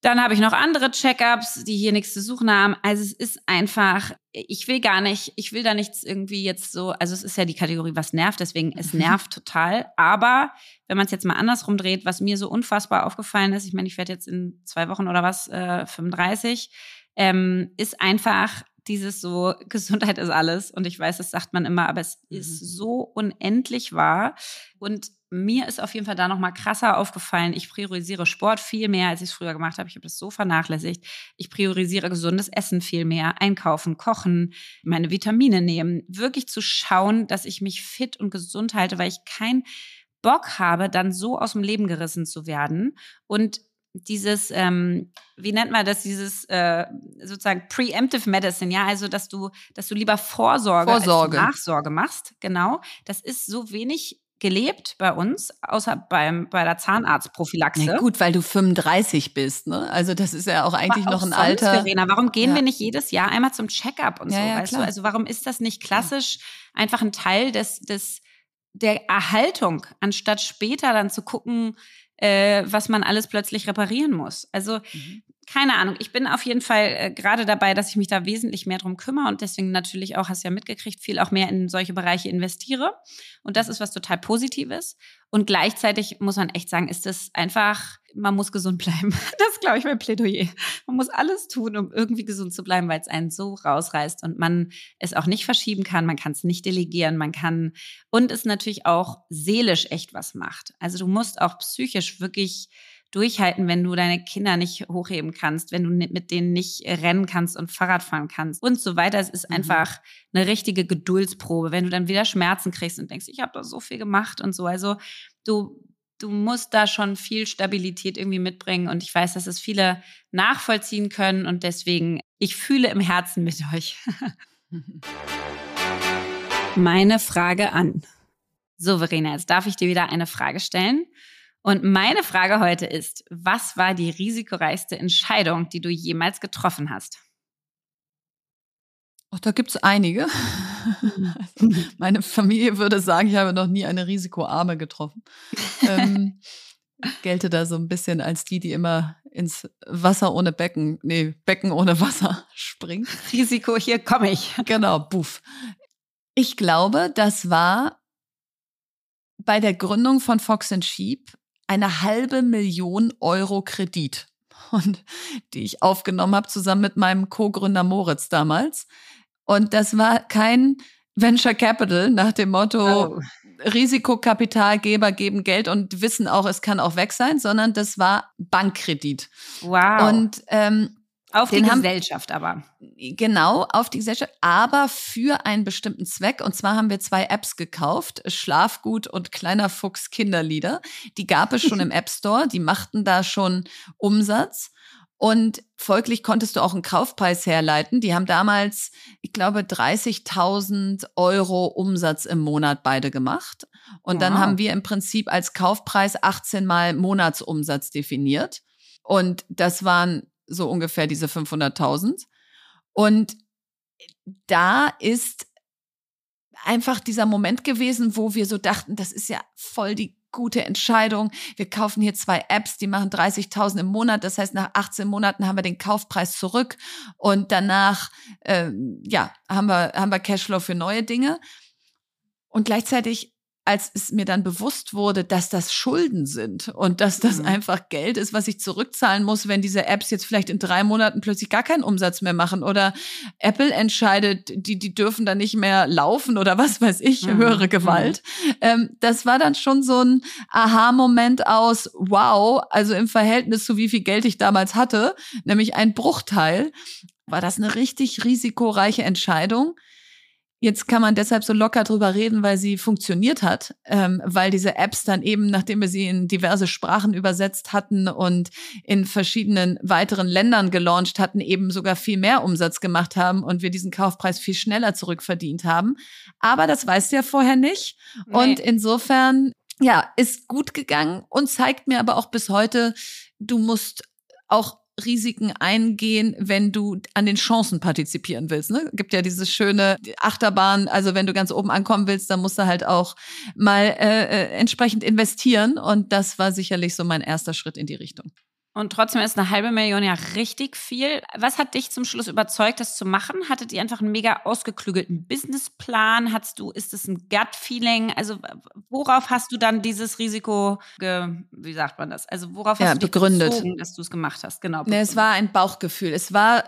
Dann habe ich noch andere Checkups, die hier nichts zu suchen haben. Also es ist einfach, ich will gar nicht, ich will da nichts irgendwie jetzt so, also es ist ja die Kategorie, was nervt, deswegen es mhm. nervt total. Aber wenn man es jetzt mal andersrum dreht, was mir so unfassbar aufgefallen ist, ich meine, ich werde jetzt in zwei Wochen oder was, äh, 35, ähm, ist einfach dieses so, (laughs) Gesundheit ist alles. Und ich weiß, das sagt man immer, aber es mhm. ist so unendlich wahr. Und mir ist auf jeden Fall da noch mal krasser aufgefallen. Ich priorisiere Sport viel mehr, als ich es früher gemacht habe. Ich habe das so vernachlässigt. Ich priorisiere gesundes Essen viel mehr, einkaufen, kochen, meine Vitamine nehmen, wirklich zu schauen, dass ich mich fit und gesund halte, weil ich kein Bock habe, dann so aus dem Leben gerissen zu werden und dieses, ähm, wie nennt man das, dieses äh, sozusagen Preemptive Medicine, ja, also dass du, dass du lieber Vorsorge, Vorsorge. als Nachsorge machst, genau. Das ist so wenig gelebt bei uns, außer beim, bei der Zahnarztprophylaxe. Ja, gut, weil du 35 bist, ne? Also das ist ja auch eigentlich Aber noch ein Alter. Verena, warum gehen Ja. wir nicht jedes Jahr einmal zum Checkup und Ja, so, weißt klar. du? Also warum ist das nicht klassisch einfach ein Teil des, des, der Erhaltung, anstatt später dann zu gucken, äh, was man alles plötzlich reparieren muss? Also Mhm. keine Ahnung. Ich bin auf jeden Fall äh, gerade dabei, dass ich mich da wesentlich mehr drum kümmere und deswegen natürlich auch, hast du ja mitgekriegt, viel auch mehr in solche Bereiche investiere. Und das ist was total Positives. Und gleichzeitig muss man echt sagen, ist das einfach, man muss gesund bleiben. (laughs) Das ist, glaube ich, mein Plädoyer. Man muss alles tun, um irgendwie gesund zu bleiben, weil es einen so rausreißt und man es auch nicht verschieben kann, man kann es nicht delegieren, man kann und es natürlich auch seelisch echt was macht. Also du musst auch psychisch wirklich durchhalten, wenn du deine Kinder nicht hochheben kannst, wenn du mit denen nicht rennen kannst und Fahrrad fahren kannst und so weiter. Es ist Mhm. einfach eine richtige Geduldsprobe, wenn du dann wieder Schmerzen kriegst und denkst, ich habe doch so viel gemacht und so. Also du du musst da schon viel Stabilität irgendwie mitbringen und ich weiß, dass es viele nachvollziehen können und deswegen ich fühle im Herzen mit euch. (laughs) Meine Frage an. So, Verena, jetzt darf ich dir wieder eine Frage stellen. Und meine Frage heute ist, was war die risikoreichste Entscheidung, die du jemals getroffen hast? Ach, da gibt's einige. (laughs) Also, meine Familie würde sagen, ich habe noch nie eine Risikoarme getroffen. ähm, (laughs) gelte da so ein bisschen als die, die immer ins Wasser ohne Becken, nee, Becken ohne Wasser (laughs) springt. Risiko, hier komme ich. Genau, buff. Ich glaube, das war bei der Gründung von Fox Sheep eine halbe Million Euro Kredit. Und die ich aufgenommen habe, zusammen mit meinem Co-Gründer Moritz damals. Und das war kein Venture Capital nach dem Motto, Oh. Risikokapitalgeber geben Geld und wissen auch, es kann auch weg sein, sondern das war Bankkredit. Wow. Und ähm, auf die den haben- Gesellschaft aber. Genau, auf die Gesellschaft, aber für einen bestimmten Zweck. Und zwar haben wir zwei Apps gekauft, Schlafgut und Kleiner Fuchs Kinderlieder. Die gab es schon im (laughs) App Store, die machten da schon Umsatz. Und folglich konntest du auch einen Kaufpreis herleiten. Die haben damals, ich glaube, 30.000 Euro Umsatz im Monat beide gemacht. Und dann Wow. haben wir im Prinzip als Kaufpreis 18 mal Monatsumsatz definiert. Und das waren so ungefähr diese 500.000. Und da ist einfach dieser Moment gewesen, wo wir so dachten, das ist ja voll die gute Entscheidung. Wir kaufen hier zwei Apps, die machen 30.000 im Monat. Das heißt, nach 18 Monaten haben wir den Kaufpreis zurück und danach, ähm, ja, haben wir, haben wir Cashflow für neue Dinge. Und gleichzeitig als es mir dann bewusst wurde, dass das Schulden sind und dass das Mhm. einfach Geld ist, was ich zurückzahlen muss, wenn diese Apps jetzt vielleicht in drei Monaten plötzlich gar keinen Umsatz mehr machen oder Apple entscheidet, die, die dürfen dann nicht mehr laufen oder was weiß ich, Mhm. höhere Gewalt. Ähm, das war dann schon so ein Aha-Moment aus, wow, also im Verhältnis zu wie viel Geld ich damals hatte, nämlich ein Bruchteil, war das eine richtig risikoreiche Entscheidung. Jetzt kann man deshalb so locker drüber reden, weil sie funktioniert hat, ähm, weil diese Apps dann eben, nachdem wir sie in diverse Sprachen übersetzt hatten und in verschiedenen weiteren Ländern gelauncht hatten, eben sogar viel mehr Umsatz gemacht haben und wir diesen Kaufpreis viel schneller zurückverdient haben. Aber das weißt du ja vorher nicht. Und insofern, ja, ist gut gegangen und zeigt mir aber auch bis heute, du musst auch Risiken eingehen, wenn du an den Chancen partizipieren willst. Ne? Gibt ja diese schöne Achterbahn, also wenn du ganz oben ankommen willst, dann musst du halt auch mal äh, äh, entsprechend investieren. Und das war sicherlich so mein erster Schritt in die Richtung. Und trotzdem ist eine halbe Million ja richtig viel. Was hat dich zum Schluss überzeugt, das zu machen? Hattet ihr einfach einen mega ausgeklügelten Businessplan? Hattest du, ist es ein Gut-Feeling? Also worauf hast du dann dieses Risiko, ge, wie sagt man das? Also worauf Ja, hast du begründet. bezogen, dass du es gemacht hast? Genau. Nee, es war ein Bauchgefühl. Es war,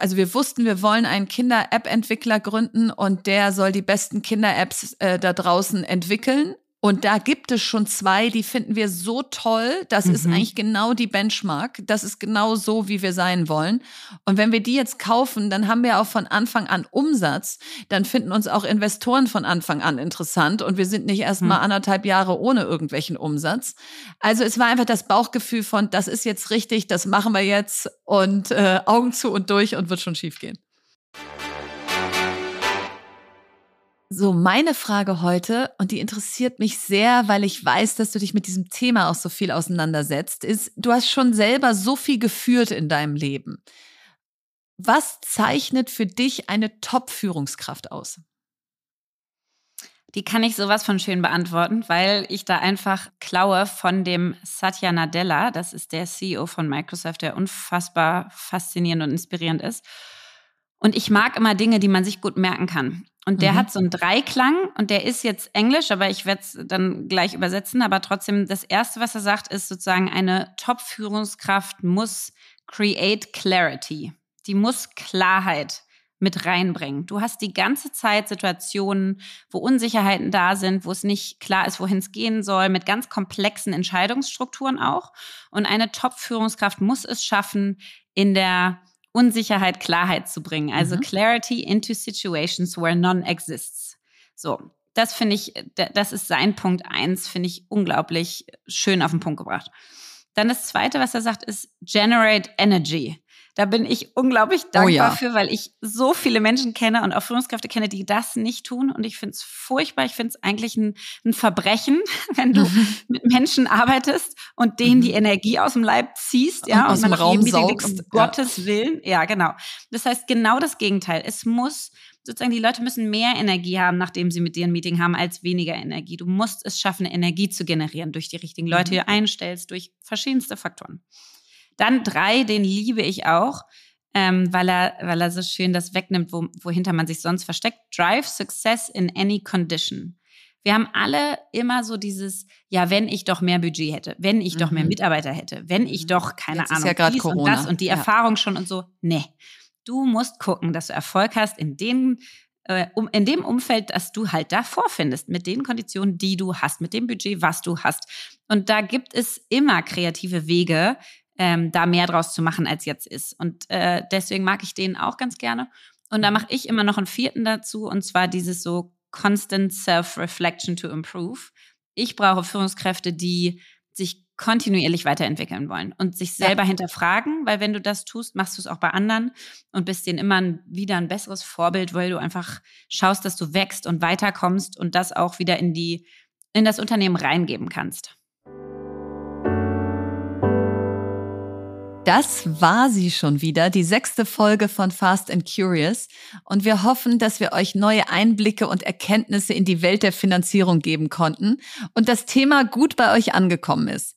also wir wussten, wir wollen einen Kinder-App-Entwickler gründen und der soll die besten Kinder-Apps äh, da draußen entwickeln. Und da gibt es schon zwei, die finden wir so toll. Das mhm. ist eigentlich genau die Benchmark. Das ist genau so, wie wir sein wollen. Und wenn wir die jetzt kaufen, dann haben wir auch von Anfang an Umsatz. Dann finden uns auch Investoren von Anfang an interessant. Und wir sind nicht erst mal mhm. anderthalb Jahre ohne irgendwelchen Umsatz. Also es war einfach das Bauchgefühl von, das ist jetzt richtig, das machen wir jetzt und äh, Augen zu und durch und wird schon schief gehen. So, meine Frage heute, und die interessiert mich sehr, weil ich weiß, dass du dich mit diesem Thema auch so viel auseinandersetzt, ist, du hast schon selber so viel geführt in deinem Leben. Was zeichnet für dich eine Top-Führungskraft aus? Die kann ich sowas von schön beantworten, weil ich da einfach klaue von dem Satya Nadella. Das ist der CEO von Microsoft, der unfassbar faszinierend und inspirierend ist. Und ich mag immer Dinge, die man sich gut merken kann. Und der mhm. hat so einen Dreiklang und der ist jetzt Englisch, aber ich werde es dann gleich übersetzen. Aber trotzdem, das Erste, was er sagt, ist sozusagen, eine Top-Führungskraft muss create clarity. Die muss Klarheit mit reinbringen. Du hast die ganze Zeit Situationen, wo Unsicherheiten da sind, wo es nicht klar ist, wohin es gehen soll, mit ganz komplexen Entscheidungsstrukturen auch. Und eine Top-Führungskraft muss es schaffen, in der Unsicherheit Klarheit zu bringen. Also mhm. Clarity into situations where none exists. So, das finde ich, das ist sein Punkt eins, finde ich unglaublich schön auf den Punkt gebracht. Dann das zweite, was er sagt, ist generate energy. Da bin ich unglaublich dankbar oh ja. für, weil ich so viele Menschen kenne und auch Führungskräfte kenne, die das nicht tun. Und ich finde es furchtbar. Ich finde es eigentlich ein, ein, Verbrechen, (laughs) wenn du mhm. mit Menschen arbeitest und denen mhm. die Energie aus dem Leib ziehst, ja, und, aus dem Raum saugst. Um Gottes Willen. Ja, genau. Das heißt genau das Gegenteil. Es muss sozusagen, die Leute müssen mehr Energie haben, nachdem sie mit dir ein Meeting haben, als weniger Energie. Du musst es schaffen, Energie zu generieren durch die richtigen Leute, die du einstellst, durch verschiedenste Faktoren. Dann drei, den liebe ich auch, ähm, weil, er, weil er so schön das wegnimmt, wo, wohinter man sich sonst versteckt. Drive Success in any condition. Wir haben alle immer so dieses, ja, wenn ich doch mehr Budget hätte, wenn ich mhm. doch mehr mhm. Mitarbeiter hätte, wenn ich mhm. doch, keine Jetzt Ahnung, ist ja dies Corona. und das und die ja. Erfahrung schon und so. Nee. Du musst gucken, dass du Erfolg hast in den äh, um, in dem Umfeld, das du halt da vorfindest, mit den Konditionen, die du hast, mit dem Budget, was du hast. Und da gibt es immer kreative Wege, ähm, da mehr draus zu machen, als jetzt ist. Und äh, deswegen mag ich den auch ganz gerne. Und da mhm. mache ich immer noch einen vierten dazu, und zwar dieses so Constant Self-Reflection to Improve. Ich brauche Führungskräfte, die sich kontinuierlich weiterentwickeln wollen und sich selber ja. hinterfragen, weil wenn du das tust, machst du es auch bei anderen und bist denen immer wieder ein besseres Vorbild, weil du einfach schaust, dass du wächst und weiterkommst und das auch wieder in die in das Unternehmen reingeben kannst. Das war sie schon wieder, die sechste Folge von Fast and Curious. Und wir hoffen, dass wir euch neue Einblicke und Erkenntnisse in die Welt der Finanzierung geben konnten und das Thema gut bei euch angekommen ist.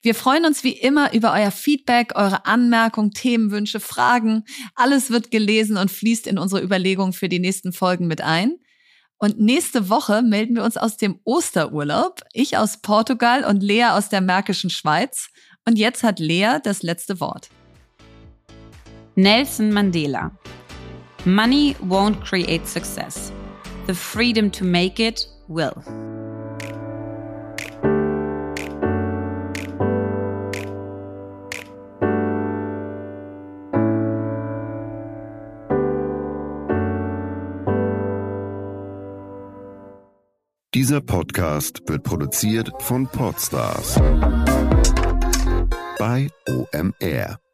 Wir freuen uns wie immer über euer Feedback, eure Anmerkungen, Themenwünsche, Fragen. Alles wird gelesen und fließt in unsere Überlegungen für die nächsten Folgen mit ein. Und nächste Woche melden wir uns aus dem Osterurlaub. Ich aus Portugal und Lea aus der Märkischen Schweiz. Und jetzt hat Lea das letzte Wort. Nelson Mandela. Money won't create success. The freedom to make it will. Dieser Podcast wird produziert von Podstars bei OMR.